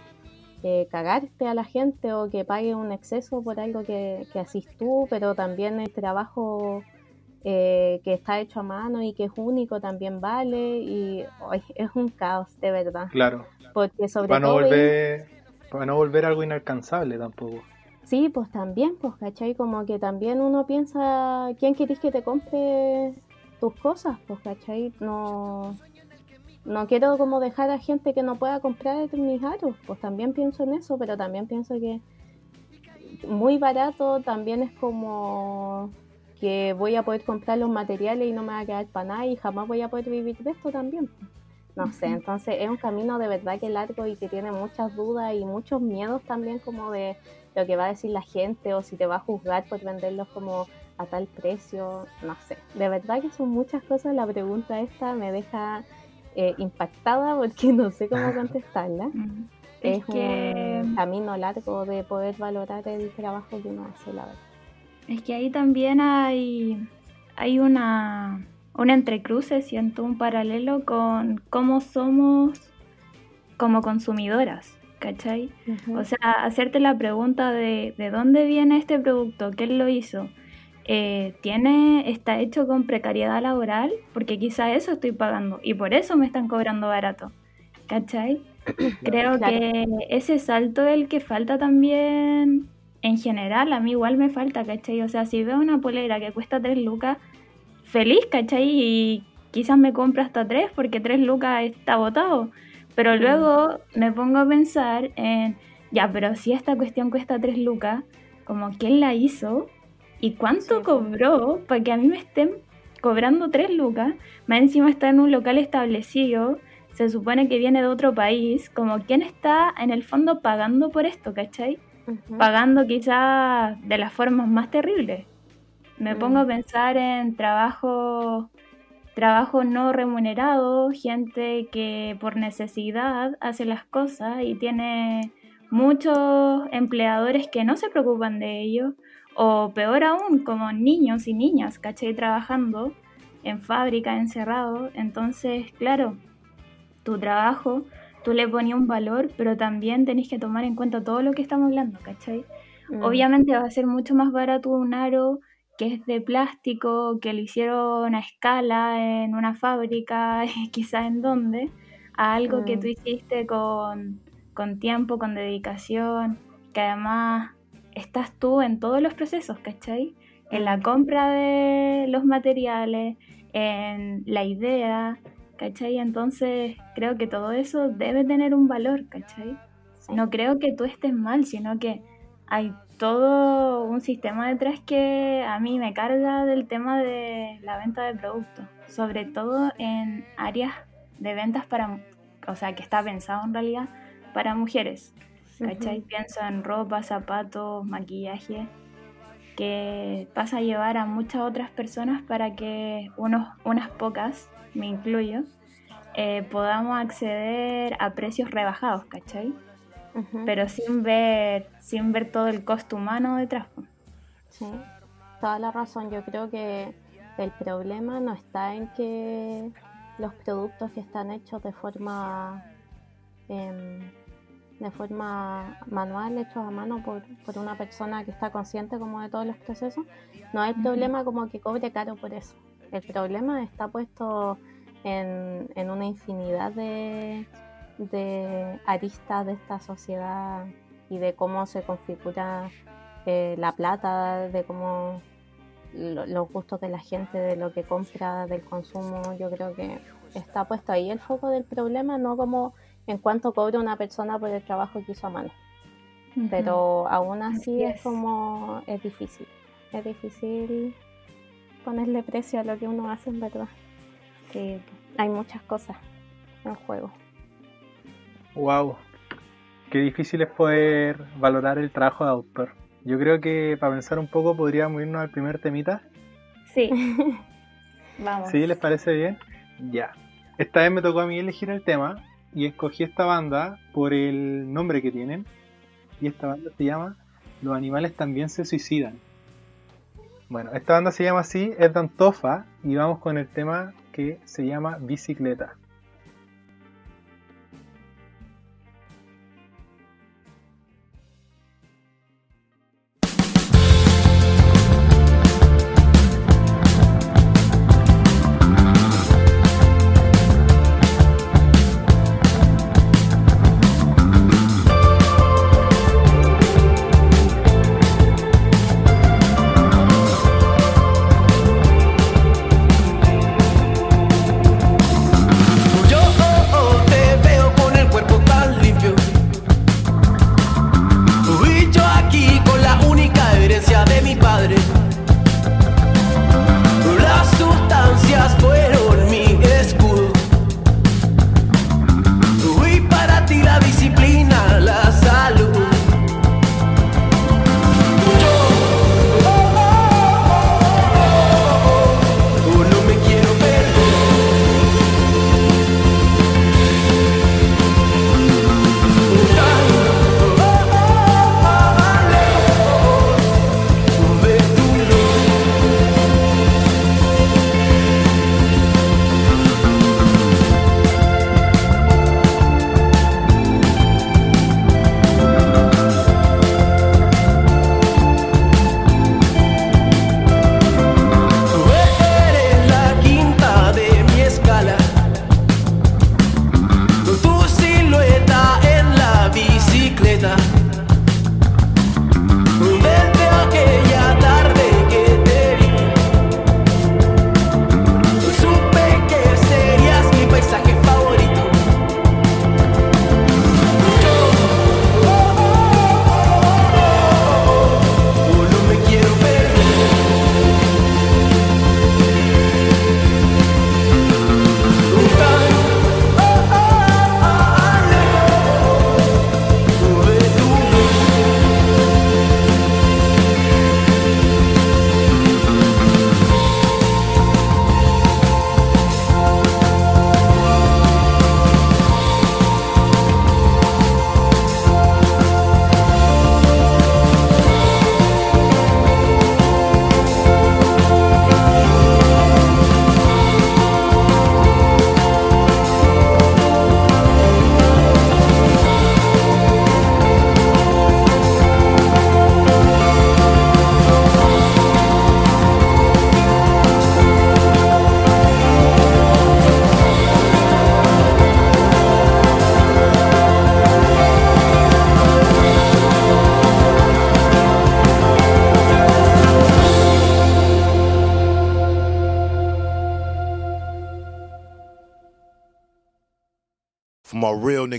cagarte a la gente o que pague un exceso por algo que, que hacís tú, pero también el trabajo eh, que está hecho a mano y que es único también vale y es un caos de verdad. Claro. Porque sobre para no volver para no volver algo inalcanzable tampoco. Sí, pues también, pues, ¿cachai? Como que también uno piensa, ¿quién querés que te compre tus cosas? Pues, ¿cachai? No, no quiero como dejar a gente que no pueda comprar mis aros, pues también pienso en eso, pero también pienso que muy barato también es como que voy a poder comprar los materiales y no me va a quedar para nada y jamás voy a poder vivir de esto también. No sé, entonces es un camino de verdad que largo y que tiene muchas dudas y muchos miedos también como de lo que va a decir la gente o si te va a juzgar por venderlos como a tal precio, no sé. De verdad que son muchas cosas. La pregunta esta me deja eh, impactada porque no sé cómo contestarla. es, que... un camino largo de poder valorar el trabajo que uno hace, la verdad. Es que ahí también hay, hay una, una entrecruce, siento un paralelo con cómo somos como consumidoras. ¿cachai? O sea, hacerte la pregunta de, de dónde viene este producto, quién lo hizo, eh, tiene, está hecho con precariedad laboral, porque quizá eso estoy pagando y por eso me están cobrando barato, ¿cachai? Creo que ese salto es el que falta también en general, a mí igual me falta, ¿cachai? O sea, si veo una polera que cuesta 3 lucas, feliz, ¿cachai? Y quizás me compro hasta 3 porque 3 lucas está botado. Pero luego me pongo a pensar en, ya, pero si esta cuestión cuesta 3 lucas, como quién la hizo y cuánto cobró para que a mí me estén cobrando 3 lucas, más encima está en un local establecido, se supone que viene de otro país, como quién está en el fondo pagando por esto, ¿cachai? Pagando quizás de las formas más terribles. Me pongo a mm. pensar en trabajo trabajo no remunerado, gente que por necesidad hace las cosas y tiene muchos empleadores que no se preocupan de ello, o peor aún, como niños y niñas, ¿cachai? Trabajando en fábrica, encerrado. Entonces, claro, tu trabajo, tú le ponías un valor, pero también tenés que tomar en cuenta todo lo que estamos hablando, ¿cachai? Mm. Obviamente va a ser mucho más barato un aro que es de plástico, que lo hicieron a escala en una fábrica, quizás en donde, a algo que tú mm. hiciste con, tiempo, con dedicación, que además estás tú en todos los procesos, ¿cachai? En la compra de los materiales, en la idea, ¿cachai? Entonces creo que todo eso debe tener un valor, ¿cachai? No creo que tú estés mal, sino que hay todo un sistema detrás que a mí me carga del tema de la venta de productos, sobre todo en áreas de ventas para, o sea, que está pensado en realidad para mujeres. ¿Cachai? Pienso en ropa, zapatos, maquillaje, que pasa a llevar a muchas otras personas para que unos, unas pocas, me incluyo, eh, podamos acceder a precios rebajados, ¿cachai? pero sin ver, sin ver todo el costo humano detrás. Sí, toda la razón. Yo creo que el problema no está en que los productos que están hechos de forma em, de forma manual, hechos a mano por, por, una persona que está consciente como de todos los procesos, no hay problema como que cobre caro por eso. El problema está puesto en, en una infinidad de, de aristas de esta sociedad y de cómo se configura eh, la plata, de cómo los gustos de la gente, de lo que compra, del consumo, yo creo que está puesto ahí el foco del problema, no como en cuánto cobra una persona por el trabajo que hizo a mano. Pero aún así, es. como, es difícil, es difícil ponerle precio a lo que uno hace en verdad. Que hay muchas cosas en juego. Wow, qué difícil es poder valorar el trabajo de autor. Yo creo que para pensar un poco podríamos irnos al primer temita. Sí. Vamos. ¿Sí? ¿Les parece bien? Ya. Esta vez me tocó a mí elegir el tema y escogí esta banda por el nombre que tienen. Y esta banda se llama Los animales también se suicidan. Bueno, esta banda se llama así, es Dantofa y vamos con el tema que se llama Bicicleta.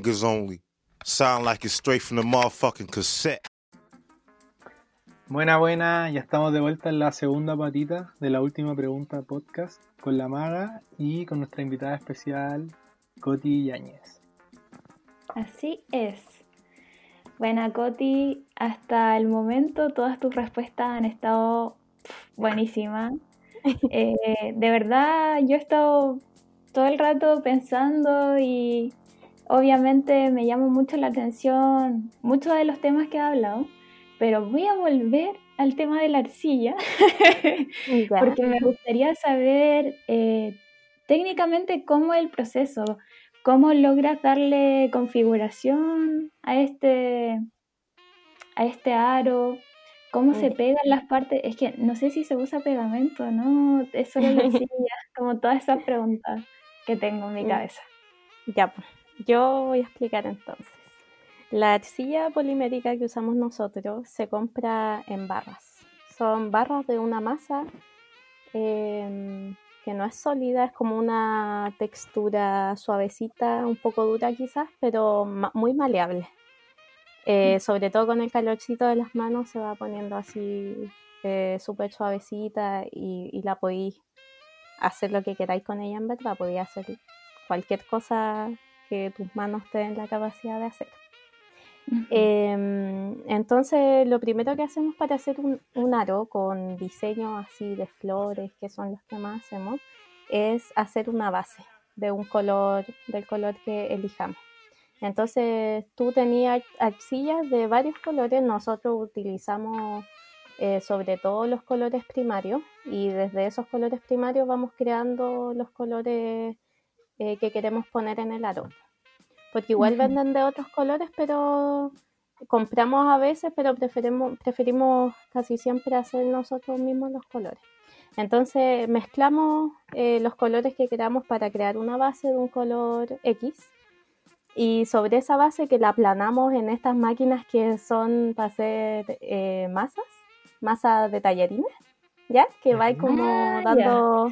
Niggas only. Sound like it's straight from the motherfucking cassette. Buena, buena, ya estamos de vuelta en la segunda patita de la última pregunta podcast con la maga y con nuestra invitada especial, Coti Yáñez. Así es. Buena, Coti, hasta el momento todas tus respuestas han estado buenísimas. Eh, de verdad, yo he estado todo el rato pensando y obviamente me llama mucho la atención muchos de los temas que ha hablado, pero voy a volver al tema de la arcilla, porque me gustaría saber eh, técnicamente cómo es el proceso, cómo logras darle configuración a este, a este aro, cómo se pegan las partes, es que no sé si se usa pegamento, ¿no? Es solo la arcilla, como todas esas preguntas que tengo en mi mm. cabeza. Ya, pues, yo voy a explicar entonces. La arcilla polimérica que usamos nosotros se compra en barras. Son barras de una masa em, que no es sólida, es como una textura suavecita, un poco dura quizás, pero muy maleable. Eh, mm. sobre todo con el calorcito de las manos se va poniendo así eh, súper suavecita y, y, la podéis hacer lo que queráis con ella en verdad, podía hacer cualquier cosa que tus manos te den la capacidad de hacer. Em, entonces, lo primero que hacemos para hacer un, aro con diseño así de flores, que son los que más hacemos, es hacer una base de un color, del color que elijamos. Entonces, tú tenías arcillas de varios colores, nosotros utilizamos eh, sobre todo los colores primarios y desde esos colores primarios vamos creando los colores eh, que queremos poner en el aro. Porque igual venden de otros colores, pero compramos a veces, pero preferimos, preferimos casi siempre hacer nosotros mismos los colores. Entonces mezclamos eh, los colores que queramos para crear una base de un color X y sobre esa base que la aplanamos en estas máquinas que son para hacer masas, masa de tallarines, ¿ya? Que va como ah, dando,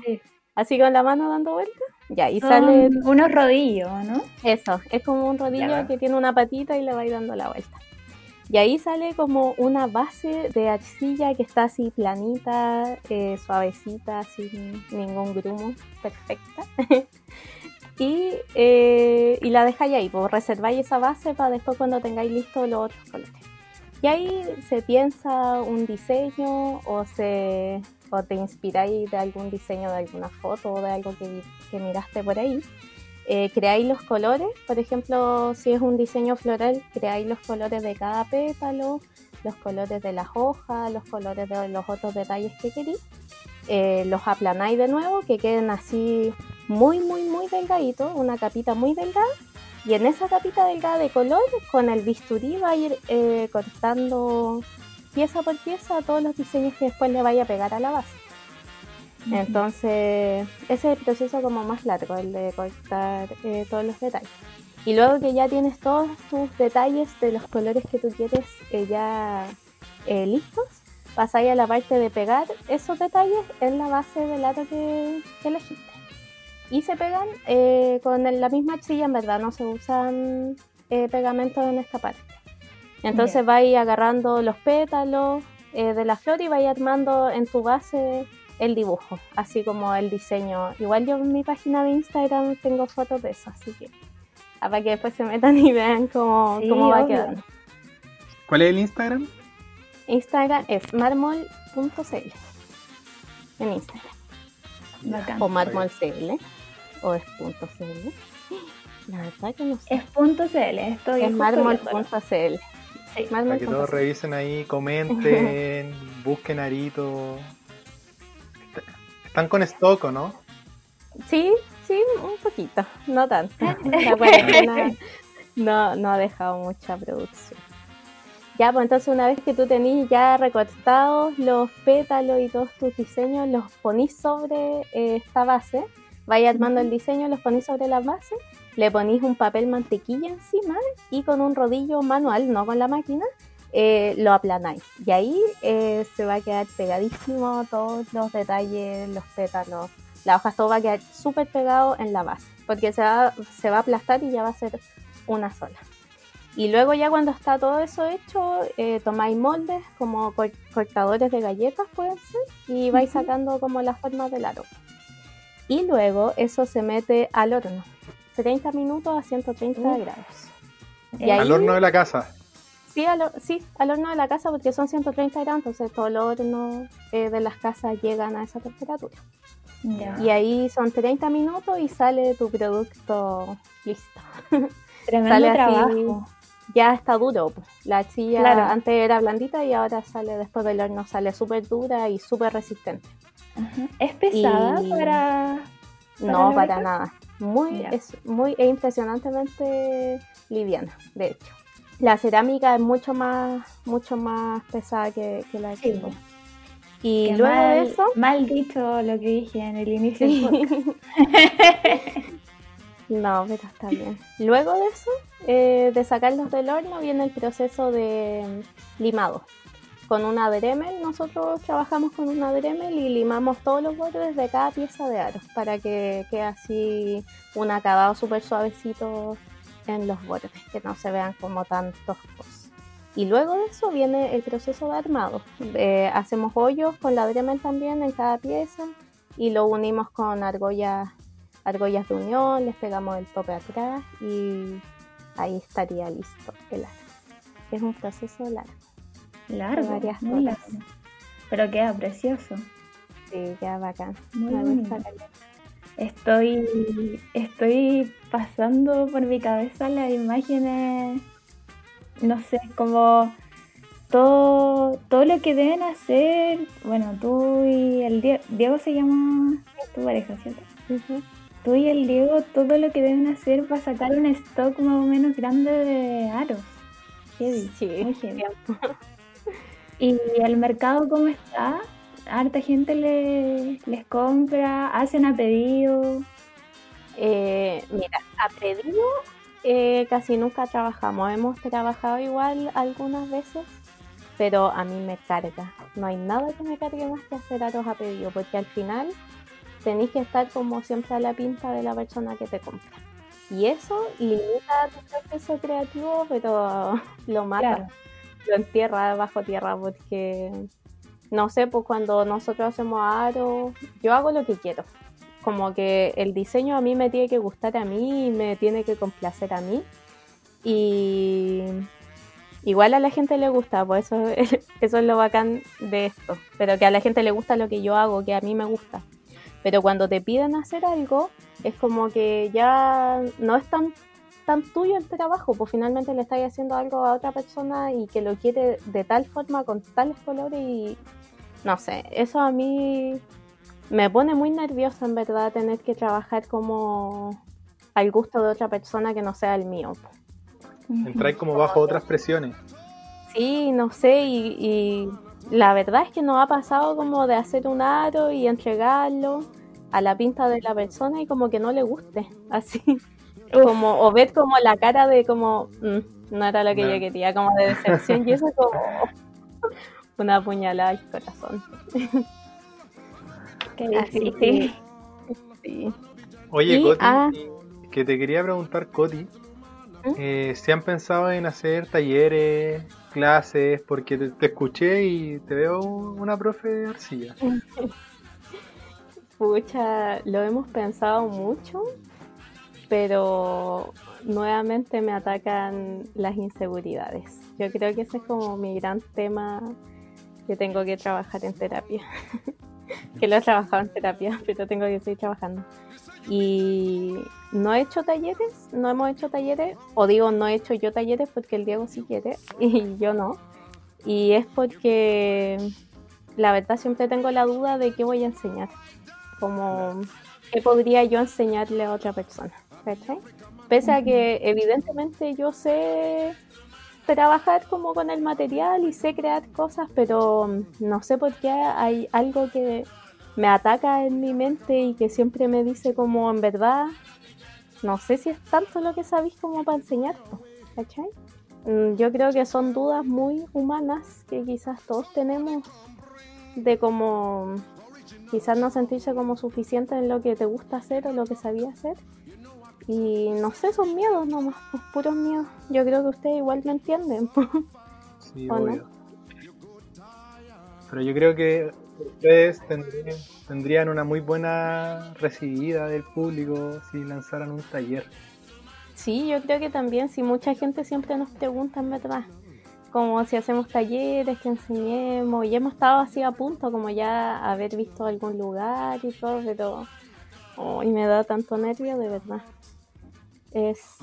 así con la mano dando vueltas. Ya, y sale... Unos rodillos, ¿no? Eso, es como un rodillo que tiene una patita y le va dando la vuelta. Y ahí sale como una base de arcilla que está así planita, eh, suavecita, sin ningún grumo, perfecta. y, eh, y la dejáis ahí, pues reserváis esa base para después cuando tengáis listo los otros colores. Y ahí se piensa un diseño o, se, o te inspiráis de algún diseño de alguna foto o de algo que, que miraste por ahí. Eh, creáis los colores, por ejemplo, si es un diseño floral, creáis los colores de cada pétalo, los colores de las hojas, los colores de los otros detalles que queréis. Eh, los aplanáis de nuevo, que queden así muy, muy, muy delgaditos, una capita muy delgada y en esa capita delgada de color, con el bisturí va a ir eh, cortando pieza por pieza todos los diseños que después le vaya a pegar a la base. Entonces, ese es el proceso como más largo, el de cortar eh, todos los detalles. Y luego que ya tienes todos tus detalles de los colores que tú quieres eh, ya listos, pasáis a la parte de pegar esos detalles en la base del aro que elegiste y se pegan eh, con la misma arcilla, en verdad no se usan eh, pegamentos en esta parte. Entonces vais agarrando los pétalos eh, de la flor y vais armando en tu base el dibujo, así como el diseño. Igual yo en mi página de Instagram tengo fotos de eso, así que ah, para que después se metan y vean cómo, cómo va quedando. ¿Cuál es el Instagram? Instagram es marmol.cl en Instagram. O marmolcl o es punto .cl? La verdad que no sé. Es punto .cl, estoy Es mármol.cl. Sí. Para que todos revisen ahí, comenten, busquen Arito. Están con stock, ¿no? Sí, sí, un poquito, no tanto. La no, no ha dejado mucha producción. Ya, pues entonces una vez que tú tenés ya recortados los pétalos y todos tus diseños, los ponís sobre eh, esta base vais armando el diseño, los ponéis sobre la base, le ponéis un papel mantequilla encima y con un rodillo manual, no con la máquina, eh, lo aplanáis. Y ahí eh, se va a quedar pegadísimo todos los detalles, los pétalos, la hoja todo va a quedar súper pegado en la base, porque se va, se va a aplastar y ya va a ser una sola. Y luego ya cuando está todo eso hecho, eh, tomáis moldes como cortadores de galletas pueden ser y vais sacando como las formas del aro. Y luego eso se mete al horno, 30 minutos a 130 grados. Y ¿Al horno de la casa? Sí al, sí, al horno de la casa porque son 130 grados, entonces todos los hornos eh, de las casas llegan a esa temperatura. Y ahí son 30 minutos y sale tu producto listo. Tremendo trabajo ya está duro. La arcilla antes era blandita y ahora sale después del horno, sale súper dura y súper resistente. ¿Es pesada para, No, para nada. Muy, es muy e impresionantemente liviana, de hecho. La cerámica es mucho más, mucho más pesada que, la arcilla. Y luego de eso. Mal dicho lo que dije en el inicio No, pero está bien. Luego de eso, eh, de sacarlos del horno, viene el proceso de limado. Con una Dremel, nosotros trabajamos con una Dremel y limamos todos los bordes de cada pieza de aro para que quede así un acabado súper suavecito en los bordes, que no se vean como tan toscos. Y luego de eso viene el proceso de armado. Eh, hacemos hoyos con la Dremel también en cada pieza y lo unimos con argollas argollas de unión, les pegamos el tope atrás y ahí estaría listo el arco. Es un proceso largo. Largo, varias muy largo. Pero queda precioso. Sí, queda bacán. Muy Estoy, estoy pasando por mi cabeza las imágenes, no sé, como todo, todo lo que deben hacer. Bueno, tú y el Diego, Diego se llama tu pareja, ¿cierto? tú y el Diego todo lo que deben hacer para sacar un stock más o menos grande de aros. sí, muy ¿Y el mercado cómo está? ¿Harta gente les compra? ¿Hacen a pedido? Eh, mira, a pedido eh, casi nunca trabajamos. Hemos trabajado igual algunas veces, pero a mí me carga. No hay nada que me cargue más que hacer aros a pedido, porque al final tenéis que estar como siempre a la pinta de la persona que te compra. Y eso limita tu proceso creativo, pero lo mata, lo entierra bajo tierra, porque no sé, pues cuando nosotros hacemos aro, yo hago lo que quiero. Como que el diseño a mí me tiene que gustar a mí y me tiene que complacer a mí. Y igual a la gente le gusta, pues eso, eso es lo bacán de esto. Pero que a la gente le gusta lo que yo hago, que a mí me gusta. Pero cuando te piden hacer algo, es como que ya no es tan, tan tuyo el trabajo, pues finalmente le estás haciendo algo a otra persona y que lo quiere de tal forma, con tales colores y no sé, eso a mí me pone muy nerviosa en verdad tener que trabajar como al gusto de otra persona que no sea el mío. Entrar como bajo otras presiones. Sí, no sé, y la verdad es que nos ha pasado como de hacer un aro y entregarlo a la pinta de la persona y como que no le guste, así. Como, o ver como la cara de como, mm, no era lo que yo quería, como de decepción, y eso es como una puñalada al corazón. Qué difícil. Sí. Oye, Coti, ah. que te quería preguntar, Coti, ¿Mm? eh, ¿se han pensado en hacer talleres clases, porque te, escuché y te veo una profe de arcilla. Pucha, lo hemos pensado mucho, pero nuevamente me atacan las inseguridades. Yo creo que ese es como mi gran tema que tengo que trabajar en terapia. que lo he trabajado en terapia, pero tengo que seguir trabajando. Y no he hecho talleres, no hemos hecho talleres, o digo, no he hecho yo talleres porque el Diego sí quiere y yo no. Y es porque la verdad siempre tengo la duda de qué voy a enseñar, como qué podría yo enseñarle a otra persona, Pese a que evidentemente yo sé trabajar como con el material y sé crear cosas, pero no sé por qué hay algo que me ataca en mi mente y que siempre me dice como en verdad, no sé si es tanto lo que sabéis como para enseñar, ¿cachai? Mm, yo creo que son dudas muy humanas que quizás todos tenemos de como quizás no sentirse como suficiente en lo que te gusta hacer o lo que sabía hacer. Y no sé, son miedos nomás, pues, puros miedos. Yo creo que ustedes igual me entienden. sí, obvio. Pero yo creo que ustedes tendrían, una muy buena recibida del público si lanzaran un taller. Sí, yo creo que también, si mucha gente siempre nos pregunta en verdad, como si hacemos talleres, que enseñemos, y hemos estado así a punto, como ya haber visto algún lugar y todo, pero y me da tanto nervio de verdad. Es,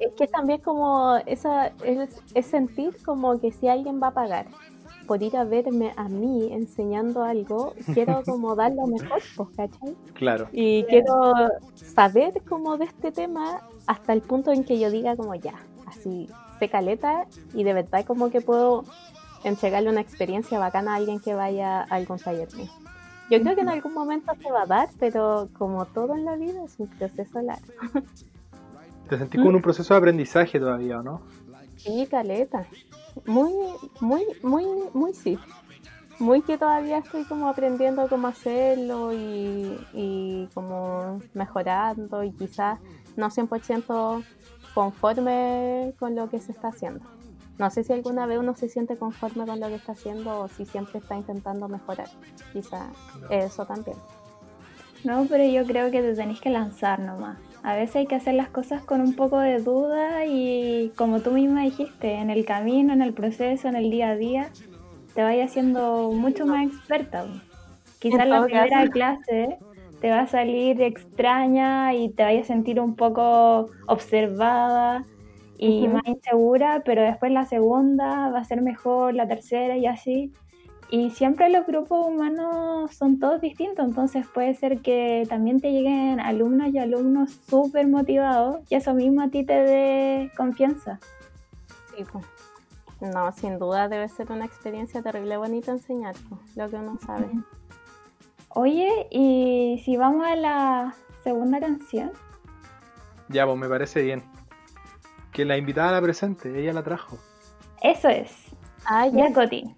es que también como esa es, es sentir como que si alguien va a pagar por ir a verme a mí enseñando algo, quiero como dar lo mejor, pues, ¿cachai? Claro. Y quiero saber como de este tema hasta el punto en que yo diga como ya, así, sé caleta y de verdad como que puedo entregarle una experiencia bacana a alguien que vaya a algún taller mío. Yo creo que en algún momento se va a dar, pero como todo en la vida es un proceso largo. ¿Te sentís con un proceso de aprendizaje todavía, no? Sí, caleta muy, muy, muy, muy sí. Muy que todavía estoy como aprendiendo cómo hacerlo y, y como mejorando y quizás no 100% conforme con lo que se está haciendo. No sé si alguna vez uno se siente conforme con lo que está haciendo o si siempre está intentando mejorar. Quizás eso también. No, pero yo creo que te tenéis que lanzar nomás. A veces hay que hacer las cosas con un poco de duda y como tú misma dijiste, en el camino, en el proceso, en el día a día, te vayas haciendo mucho más experta. Quizás la primera clase te va a salir extraña y te vayas a sentir un poco observada y más insegura, pero después la segunda va a ser mejor, la tercera y así. Y siempre los grupos humanos son todos distintos, entonces puede ser que también te lleguen alumnos y alumnos súper motivados y eso mismo a ti te dé confianza. Sí, no, sin duda debe ser una experiencia terrible bonita enseñar lo que uno sabe. Oye, y si vamos a la segunda canción. Ya, pues me parece bien. Que la invitada la presente, ella la trajo. Eso es. Ah, ya, Coti.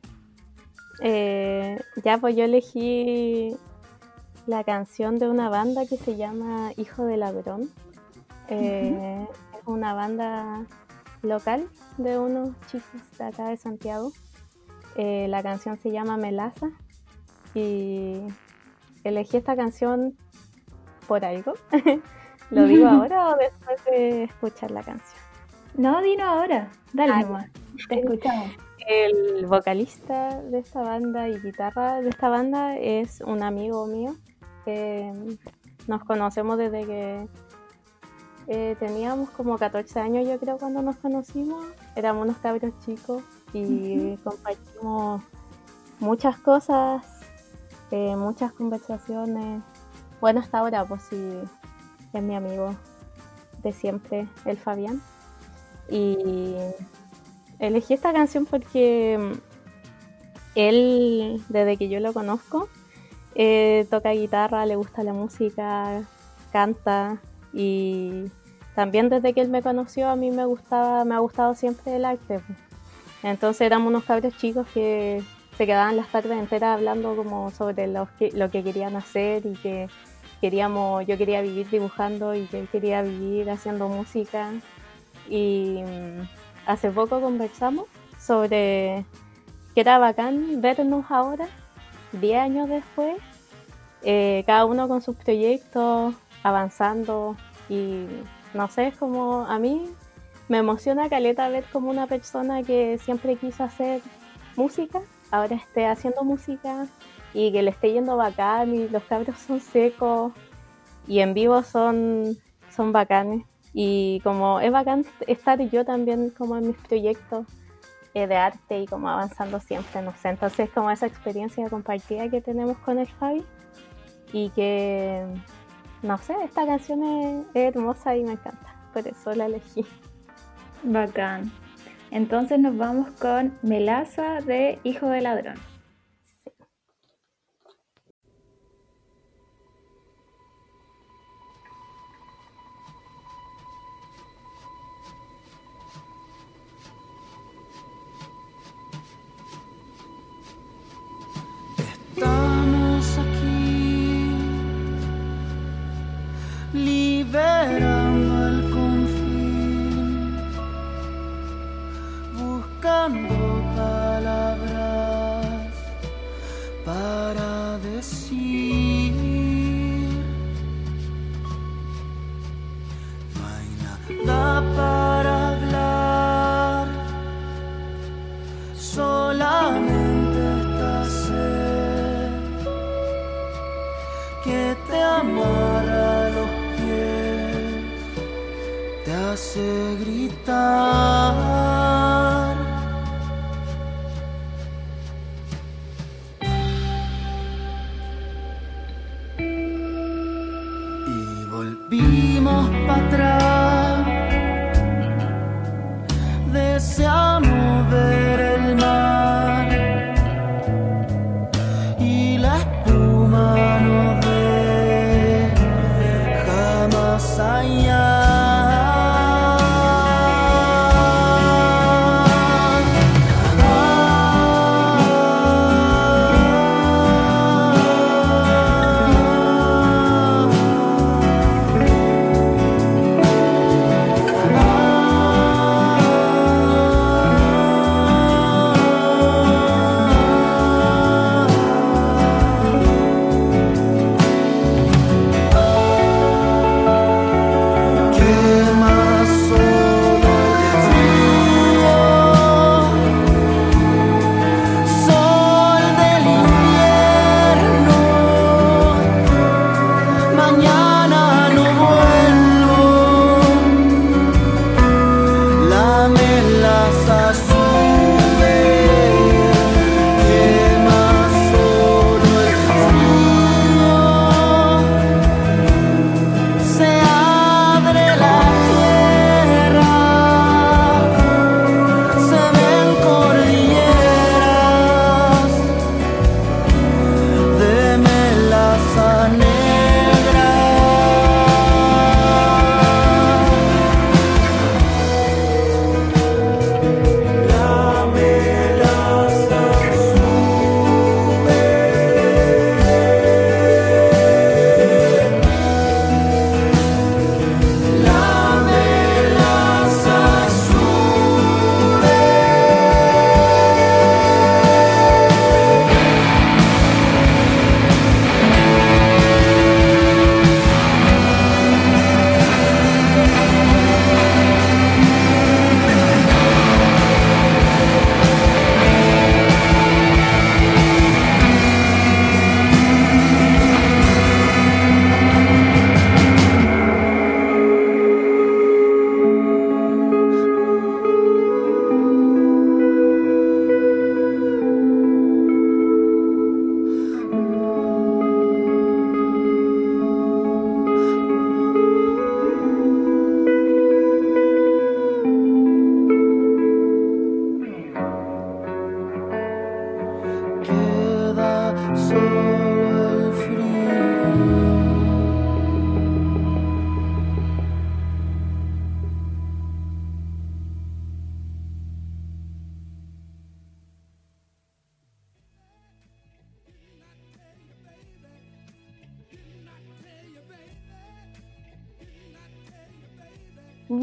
Eh, ya, pues yo elegí la canción de una banda que se llama Hijo de Ladrón. Eh, es una banda local de unos chicos de acá de Santiago. Eh, la canción se llama Melaza y elegí esta canción por algo. ¿Lo digo ahora o después de escuchar la canción? No, dino ahora. Dale, ah, Te escuchamos. El vocalista de esta banda y guitarra de esta banda es un amigo mío. nos conocemos desde que eh, teníamos como 14 años, yo creo, cuando nos conocimos. Éramos unos cabros chicos y compartimos muchas cosas, eh, muchas conversaciones. Bueno, hasta ahora, pues sí, es mi amigo de siempre, el Fabián. Y elegí esta canción porque mm, él, desde que yo lo conozco, eh, toca guitarra, le gusta la música, canta y también desde que él me conoció a mí me gustaba, me ha gustado siempre el arte. Entonces éramos unos cabros chicos que se quedaban las tardes enteras hablando como sobre lo que, lo que querían hacer y que queríamos, yo quería vivir dibujando y que él quería vivir haciendo música. Y mm, hace poco conversamos sobre que era bacán vernos ahora, 10 años después, eh, cada uno con sus proyectos, avanzando y no sé, es como a mí me emociona Caleta ver como una persona que siempre quiso hacer música, ahora esté haciendo música y que le esté yendo bacán y los cabros son secos y en vivo son, son bacanes. Y como es bacán estar yo también como en mis proyectos eh, de arte y como avanzando siempre, no sé. Entonces como esa experiencia compartida que tenemos con el Fabi y que, no sé, esta canción es, es hermosa y me encanta. Por eso la elegí. Bacán. Entonces nos vamos con Melaza de Hijo de Ladrón. estamos aquí liberando el confín, buscando palabras para decir. No hay nada para que te amarra los pies, te hace gritar.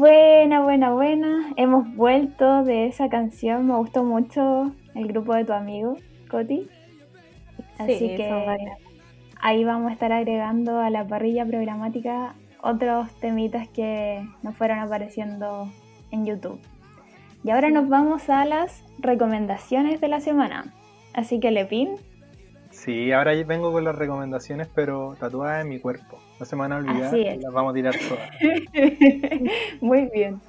Buena, buena, buena. Hemos vuelto de esa canción. Me gustó mucho el grupo de tu amigo, Coti. Así que ahí vamos a estar agregando a la parrilla programática otros temitas que nos fueron apareciendo en YouTube. Y ahora nos vamos a las recomendaciones de la semana. Así que Lepin. Sí, ahora vengo con las recomendaciones, pero tatuadas en mi cuerpo. No se me van a olvidar las vamos a tirar todas. Muy bien.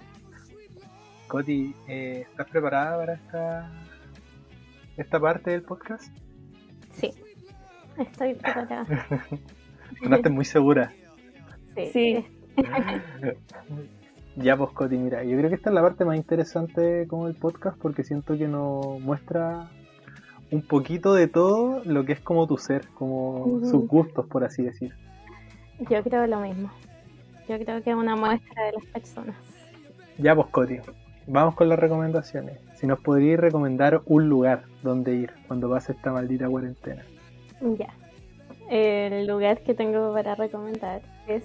Coti, eh, ¿estás preparada para esta, esta parte del podcast? Sí, estoy preparada. Sonaste muy segura. Sí. sí. ya, pues Coti, mira, yo creo que esta es la parte más interesante como el podcast porque siento que nos muestra un poquito de todo lo que es como tu ser, como sus gustos, por así decir. Yo creo lo mismo. Yo creo que es una muestra de las personas. Ya, pues, Coti, vamos con las recomendaciones. Si nos podrías recomendar un lugar donde ir cuando pase esta maldita cuarentena. Ya. El lugar que tengo para recomendar es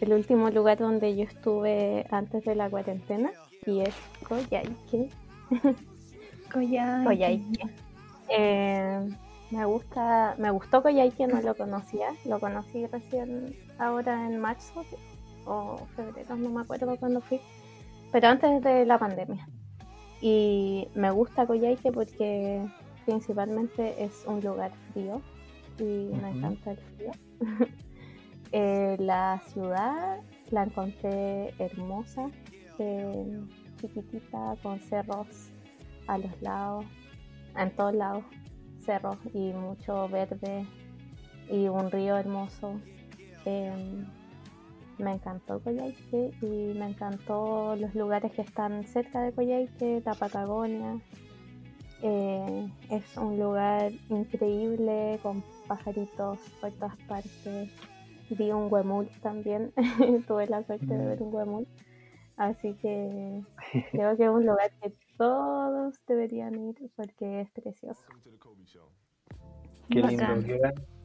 el último lugar donde yo estuve antes de la cuarentena y es Coyhaique. Coyhaique. Coyhaique. Eh, Me gusta, me gustó que no lo conocía, lo conocí recién ahora en marzo o febrero, no me acuerdo cuándo fui, pero antes de la pandemia. Y me gusta Coyhaique porque principalmente es un lugar frío y me encanta el frío. Eh, la ciudad la encontré hermosa, eh, chiquitita, con cerros a los lados, en todos lados, cerros y mucho verde y un río hermoso. Em, me encantó Coyhaique y me encantó los lugares que están cerca de Coyhaique, la Patagonia. Eh, es un lugar increíble con pajaritos por todas partes. Vi un huemul también, tuve la suerte de ver un huemul. Así que creo que es un lugar que todos deberían ir porque es precioso. Qué lindo,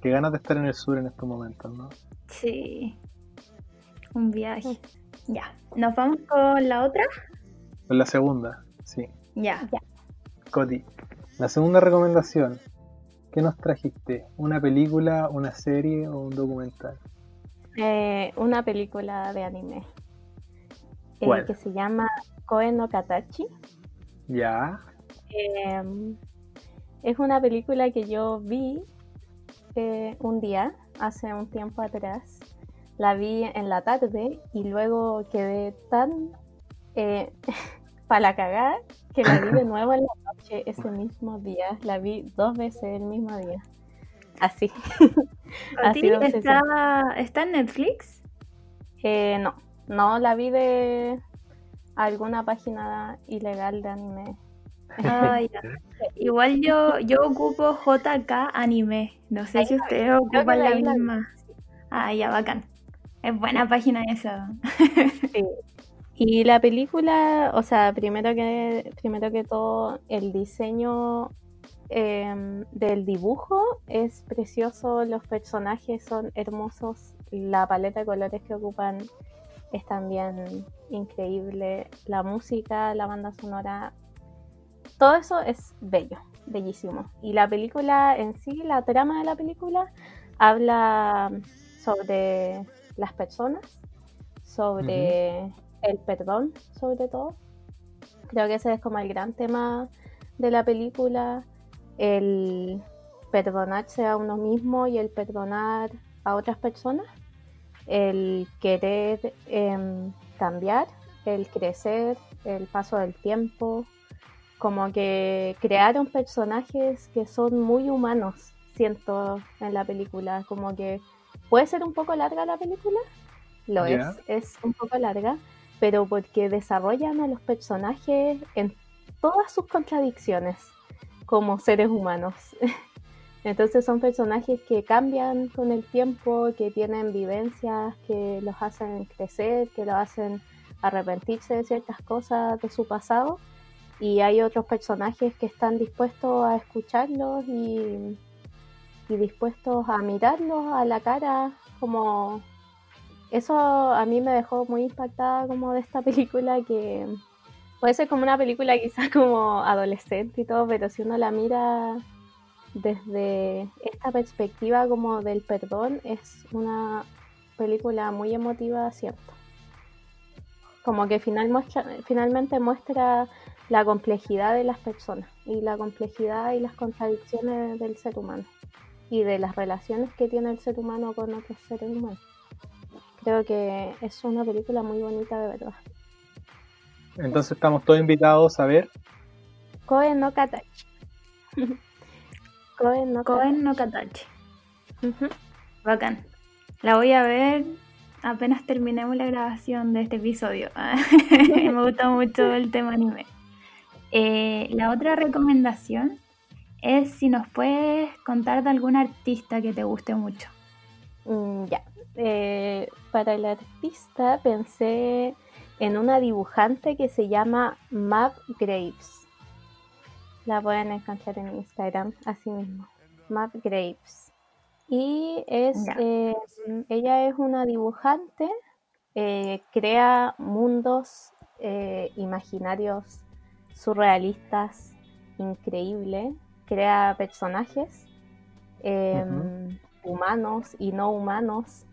qué, ganas de estar en el sur en estos momentos, ¿no? Sí, un viaje. Ya, ¿nos vamos con la otra? Con la segunda, sí. Ya. ya. Coti, la segunda recomendación. ¿Qué nos trajiste? ¿Una película, una serie o un documental? Eh, una película de anime. Eh, que se llama Koe no Katachi. Ya. Em, es una película que yo vi eh, un día, hace un tiempo atrás. La vi en la tarde y luego quedé tan para la cagada que la vi de nuevo en la noche ese mismo día. La vi dos veces el mismo día. Así. Así está, ¿Está en Netflix? Eh, no, no, la vi de alguna página ilegal de anime. Ah, Igual yo, yo ocupo JK Anime. No sé si ustedes ocupan la misma. Ah, ya, bacán. Es buena página esa. Sí. Y la película, o sea, primero que, primero que todo, el diseño em, del dibujo es precioso, los personajes son hermosos, la paleta de colores que ocupan es también increíble, la música, la banda sonora, todo eso es bello, bellísimo. Y la película en sí, la trama de la película, habla sobre las personas, sobre el perdón, sobre todo. Creo que ese es como el gran tema de la película, el perdonarse a uno mismo y el perdonar a otras personas, el querer em, cambiar, el crecer, el paso del tiempo, como que crearon personajes que son muy humanos, siento, en la película, como que puede ser un poco larga la película, lo es, es un poco larga, pero porque desarrollan a los personajes en todas sus contradicciones como seres humanos. Entonces son personajes que cambian con el tiempo, que tienen vivencias que los hacen crecer, que los hacen arrepentirse de ciertas cosas de su pasado. Y hay otros personajes que están dispuestos a escucharlos y, dispuestos a mirarlos a la cara como eso a mí me dejó muy impactada como de esta película que puede ser como una película quizás como adolescente y todo, pero si uno la mira desde esta perspectiva como del perdón, es una película muy emotiva, cierto. Como que final muestra, finalmente muestra la complejidad de las personas y la complejidad y las contradicciones del ser humano y de las relaciones que tiene el ser humano con otros seres humanos. Creo que es una película muy bonita de verdad. Entonces estamos todos invitados a ver. Koe no Katachi. Koe no, no Katachi. Bacán. La voy a ver apenas terminemos la grabación de este episodio. Me gusta mucho el tema anime. Eh, la otra recomendación es si nos puedes contar de algún artista que te guste mucho. Mm, ya. Eh, para el artista pensé en una dibujante que se llama Map Graves. La pueden encontrar en Instagram, así mismo. Map Graves. Y es, eh, ella es una dibujante, eh, crea mundos imaginarios surrealistas, increíble, crea personajes em, humanos y no humanos.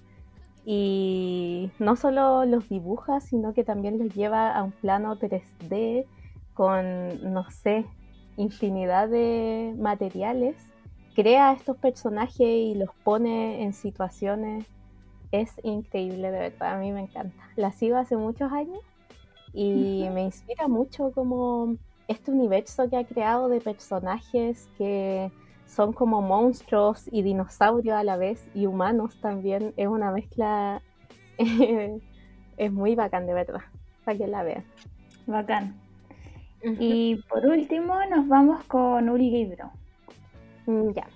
Y no solo los dibuja, sino que también los lleva a un plano 3D con, no sé, infinidad de materiales. Crea estos personajes y los pone en situaciones. Es increíble, de verdad, a mí me encanta. La sigo hace muchos años y me inspira mucho como este universo que ha creado de personajes que son como monstruos y dinosaurios a la vez y humanos también. Es una mezcla, es muy bacán de verdad, para que la vean. Bacán. Y por último nos vamos con un libro. Mm, ya.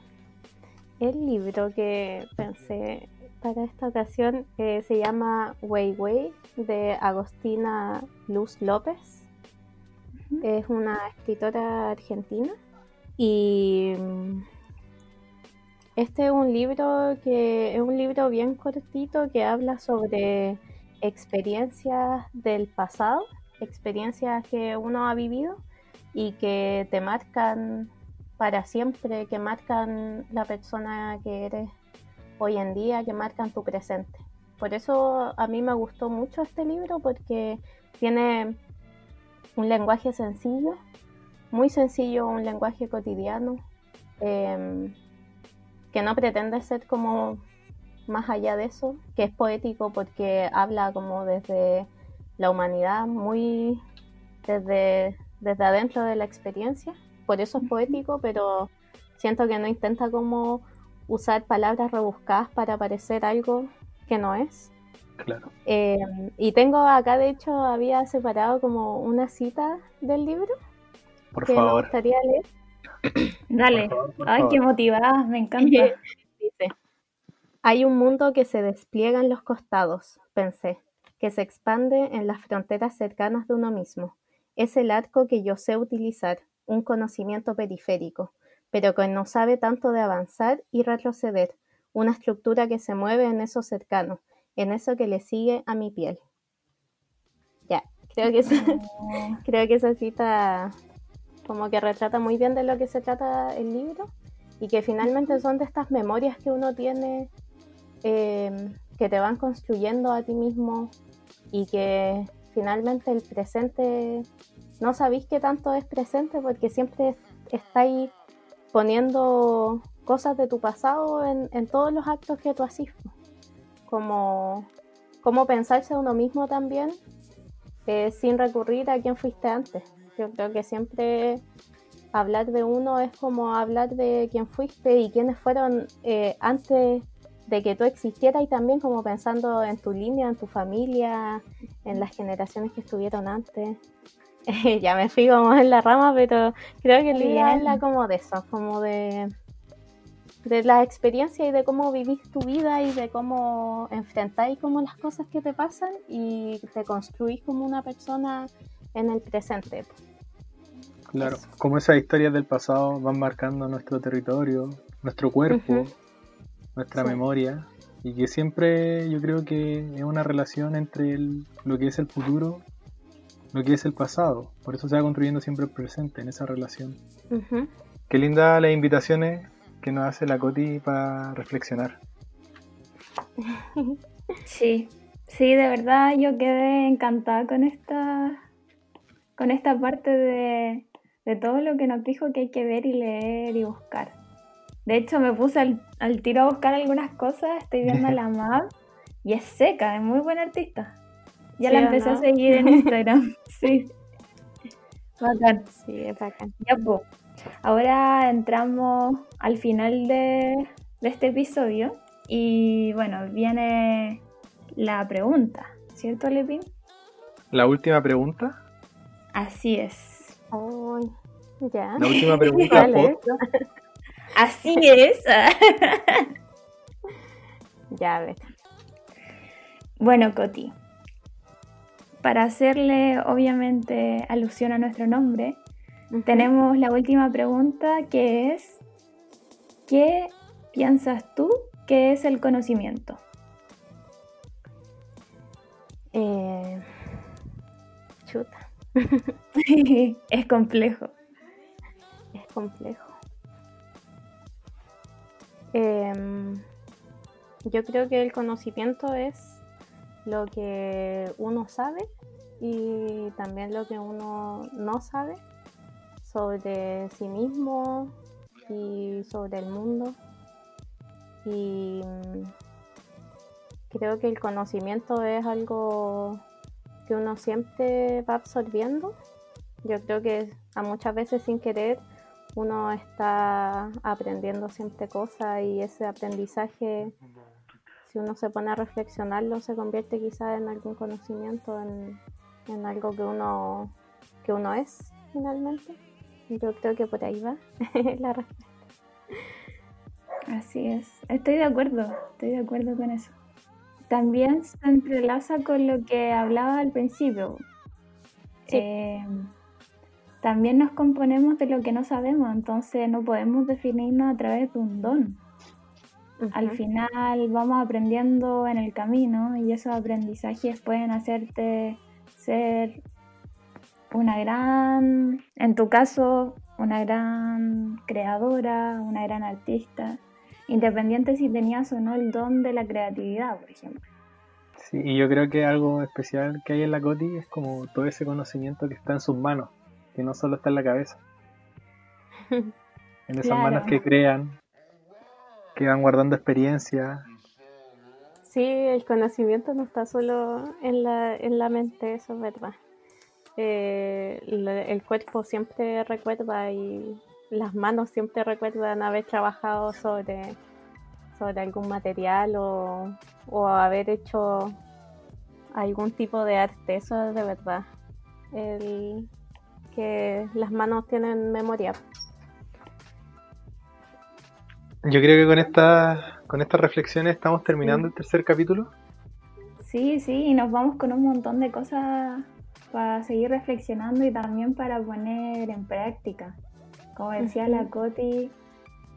El libro que pensé para esta ocasión eh, se llama Way Way de Agostina Luz López. Es una escritora argentina y mm, este es un libro que es un libro bien cortito que habla sobre experiencias del pasado, experiencias que uno ha vivido y que te marcan para siempre, que marcan la persona que eres hoy en día, que marcan tu presente. Por eso a mí me gustó mucho este libro porque tiene un lenguaje sencillo, muy sencillo, un lenguaje cotidiano, em, que no pretende ser como más allá de eso, que es poético porque habla como desde la humanidad, muy desde, desde adentro de la experiencia, por eso es poético, pero siento que no intenta como usar palabras rebuscadas para parecer algo que no es. Claro. Em, y tengo acá, de hecho, había separado como una cita del libro. Por que favor. Me gustaría leer. Dale. Ay, qué motivada, me encanta. Dice, hay un mundo que se despliega en los costados, pensé, que se expande en las fronteras cercanas de uno mismo. Es el arco que yo sé utilizar, un conocimiento periférico, pero que no sabe tanto de avanzar y retroceder, una estructura que se mueve en eso cercano, en eso que le sigue a mi piel. Ya, creo que esa, creo que esa cita como que retrata muy bien de lo que se trata el libro y que finalmente son de estas memorias que uno tiene em, que te van construyendo a ti mismo y que finalmente el presente no sabéis qué tanto es presente porque siempre estáis poniendo cosas de tu pasado en, todos los actos que tú haces. Como, como pensarse a uno mismo también eh, sin recurrir a quién fuiste antes. Yo creo que siempre hablar de uno es como hablar de quién fuiste y quiénes fueron eh, antes de que tú existieras y también como pensando en tu línea, en tu familia, en las generaciones que estuvieron antes. ya me fui como en la rama, pero creo que el libro habla como de eso, como de, de la experiencia y de cómo vivís tu vida y de cómo enfrentáis como las cosas que te pasan y te construís como una persona en el presente. Claro, como esas historias del pasado van marcando nuestro territorio, nuestro cuerpo, nuestra memoria, y que siempre yo creo que es una relación entre lo que es el futuro lo que es el pasado. Por eso se va construyendo siempre el presente en esa relación. Qué linda las invitaciones que nos hace la Coti para reflexionar. Sí, sí, de verdad yo quedé encantada con esta, con esta parte de, de todo lo que nos dijo que hay que ver y leer y buscar. De hecho, me puse al, al tiro a buscar algunas cosas, estoy viendo la map y es seca, es muy buena artista. Ya la empecé a seguir en Instagram. sí. Bacán. Sí, es bacán. Ya, pues. Ahora entramos al final de, este episodio. Y bueno, viene la pregunta, ¿cierto, Lepin? ¿La última pregunta? Así es. ya. La última pregunta. Así es. ya, ves. Bueno, Coti, para hacerle obviamente alusión a nuestro nombre, tenemos la última pregunta que es, ¿qué piensas tú que es el conocimiento? Eh, chuta. es complejo. Es complejo. Em, yo creo que el conocimiento es lo que uno sabe y también lo que uno no sabe sobre sí mismo y sobre el mundo. Y mm, creo que el conocimiento es algo que uno siempre va absorbiendo. Yo creo que a muchas veces sin querer uno está aprendiendo siempre cosas y ese aprendizaje, si uno se pone a reflexionarlo, se convierte quizás en algún conocimiento, en, en algo que uno, que uno es finalmente. Yo creo que por ahí va la respuesta. Así es, estoy de acuerdo, estoy de acuerdo con eso. También se entrelaza con lo que hablaba al principio. Eh, también nos componemos de lo que no sabemos, entonces no podemos definirnos a través de un don. Al final vamos aprendiendo en el camino y esos aprendizajes pueden hacerte ser una gran, en tu caso, una gran creadora, una gran artista, independiente si tenías o no el don de la creatividad, por ejemplo. Sí, y yo creo que algo especial que hay en la Coti es como todo ese conocimiento que está en sus manos, que no solo está en la cabeza. En esas manos que crean, que van guardando experiencia. Sí, el conocimiento no está solo en la, en la mente, eso es verdad. Eh, el cuerpo siempre recuerda y las manos siempre recuerdan haber trabajado sobre, sobre algún material o, o haber hecho algún tipo de arte, eso es de verdad. El, que las manos tienen memoria. Yo creo que con esta, con estas reflexiones estamos terminando el tercer capítulo. Sí, sí, y nos vamos con un montón de cosas para seguir reflexionando y también para poner en práctica. Como decía la Coti,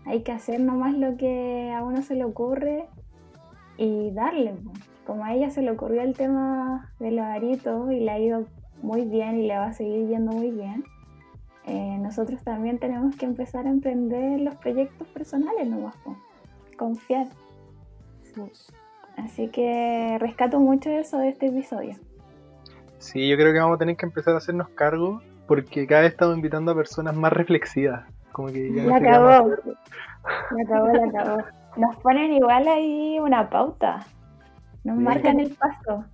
hay que hacer nomás lo que a uno se le ocurre y darle. Como a ella se le ocurrió el tema de los aritos y le ha ido muy bien y le va a seguir yendo muy bien, eh, nosotros también tenemos que empezar a emprender los proyectos personales nomás, confiar. Así que rescato mucho eso de este episodio. Sí, yo creo que vamos a tener que empezar a hacernos cargo porque cada vez estamos invitando a personas más reflexivas. Como que ya la acabó. La acabó, la acabó. Nos ponen igual ahí una pauta. Nos marcan el paso.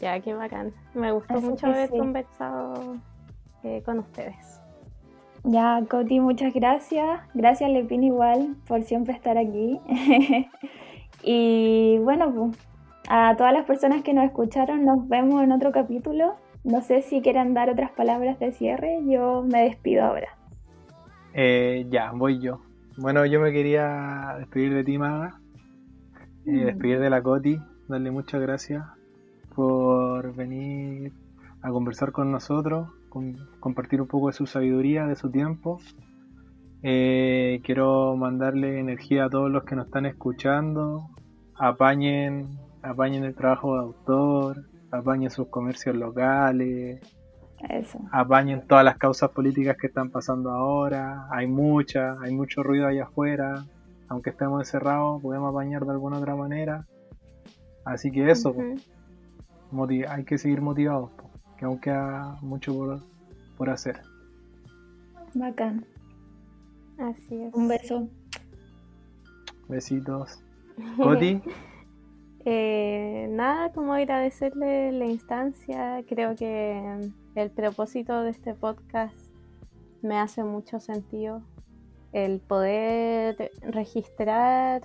Ya, qué bacán. Me gustó mucho haber conversado eh, con ustedes. Ya, Coti, muchas gracias. Gracias, Lepin, igual, por siempre estar aquí. y bueno, pues, a todas las personas que nos escucharon, nos vemos en otro capítulo. No sé si quieren dar otras palabras de cierre, yo me despido ahora. Eh, ya, voy yo. Bueno, yo me quería despedir de ti, Maga. Eh, mm. Despedir de la Coti, darle muchas gracias por venir a conversar con nosotros, compartir un poco de su sabiduría, de su tiempo. Eh, quiero mandarle energía a todos los que nos están escuchando. Apañen apañen el trabajo de autor, apañen sus comercios locales, apañen todas las causas políticas que están pasando ahora, hay muchas, hay mucho ruido allá afuera, aunque estemos encerrados, podemos apañar de alguna otra manera. Así que eso, hay que seguir motivados, que aún queda mucho por, por hacer. Bacán. Así es. Un beso. Besitos. Coti. Eh, nada, como agradecerle la instancia. Creo que el propósito de este podcast me hace mucho sentido. El poder registrar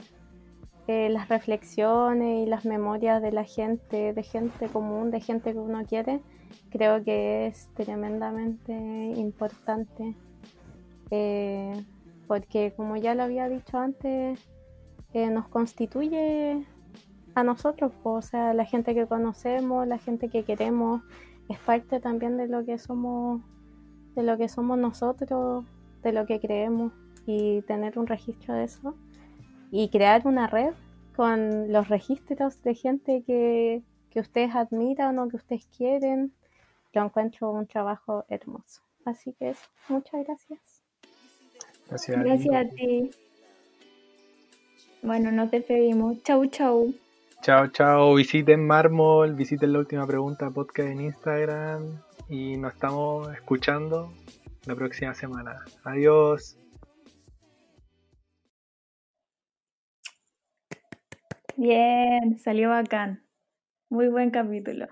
eh, las reflexiones y las memorias de la gente, de gente común, de gente que uno quiere, creo que es tremendamente importante. Eh, porque como ya lo había dicho antes, nos constituye a nosotros, o sea, la gente que conocemos, la gente que queremos, es parte también de lo que somos, de lo que somos nosotros, de lo que creemos y tener un registro de eso y crear una red con los registros de gente que, que ustedes admiran o que ustedes quieren, yo encuentro un trabajo hermoso. Así que eso, muchas gracias. Gracias, gracias a ti. Bueno, nos despedimos. Chau, chau. Chao, chao. Visiten Mármol, visiten la última pregunta podcast en Instagram y nos estamos escuchando la próxima semana. Adiós. Bien, salió bacán. Muy buen capítulo.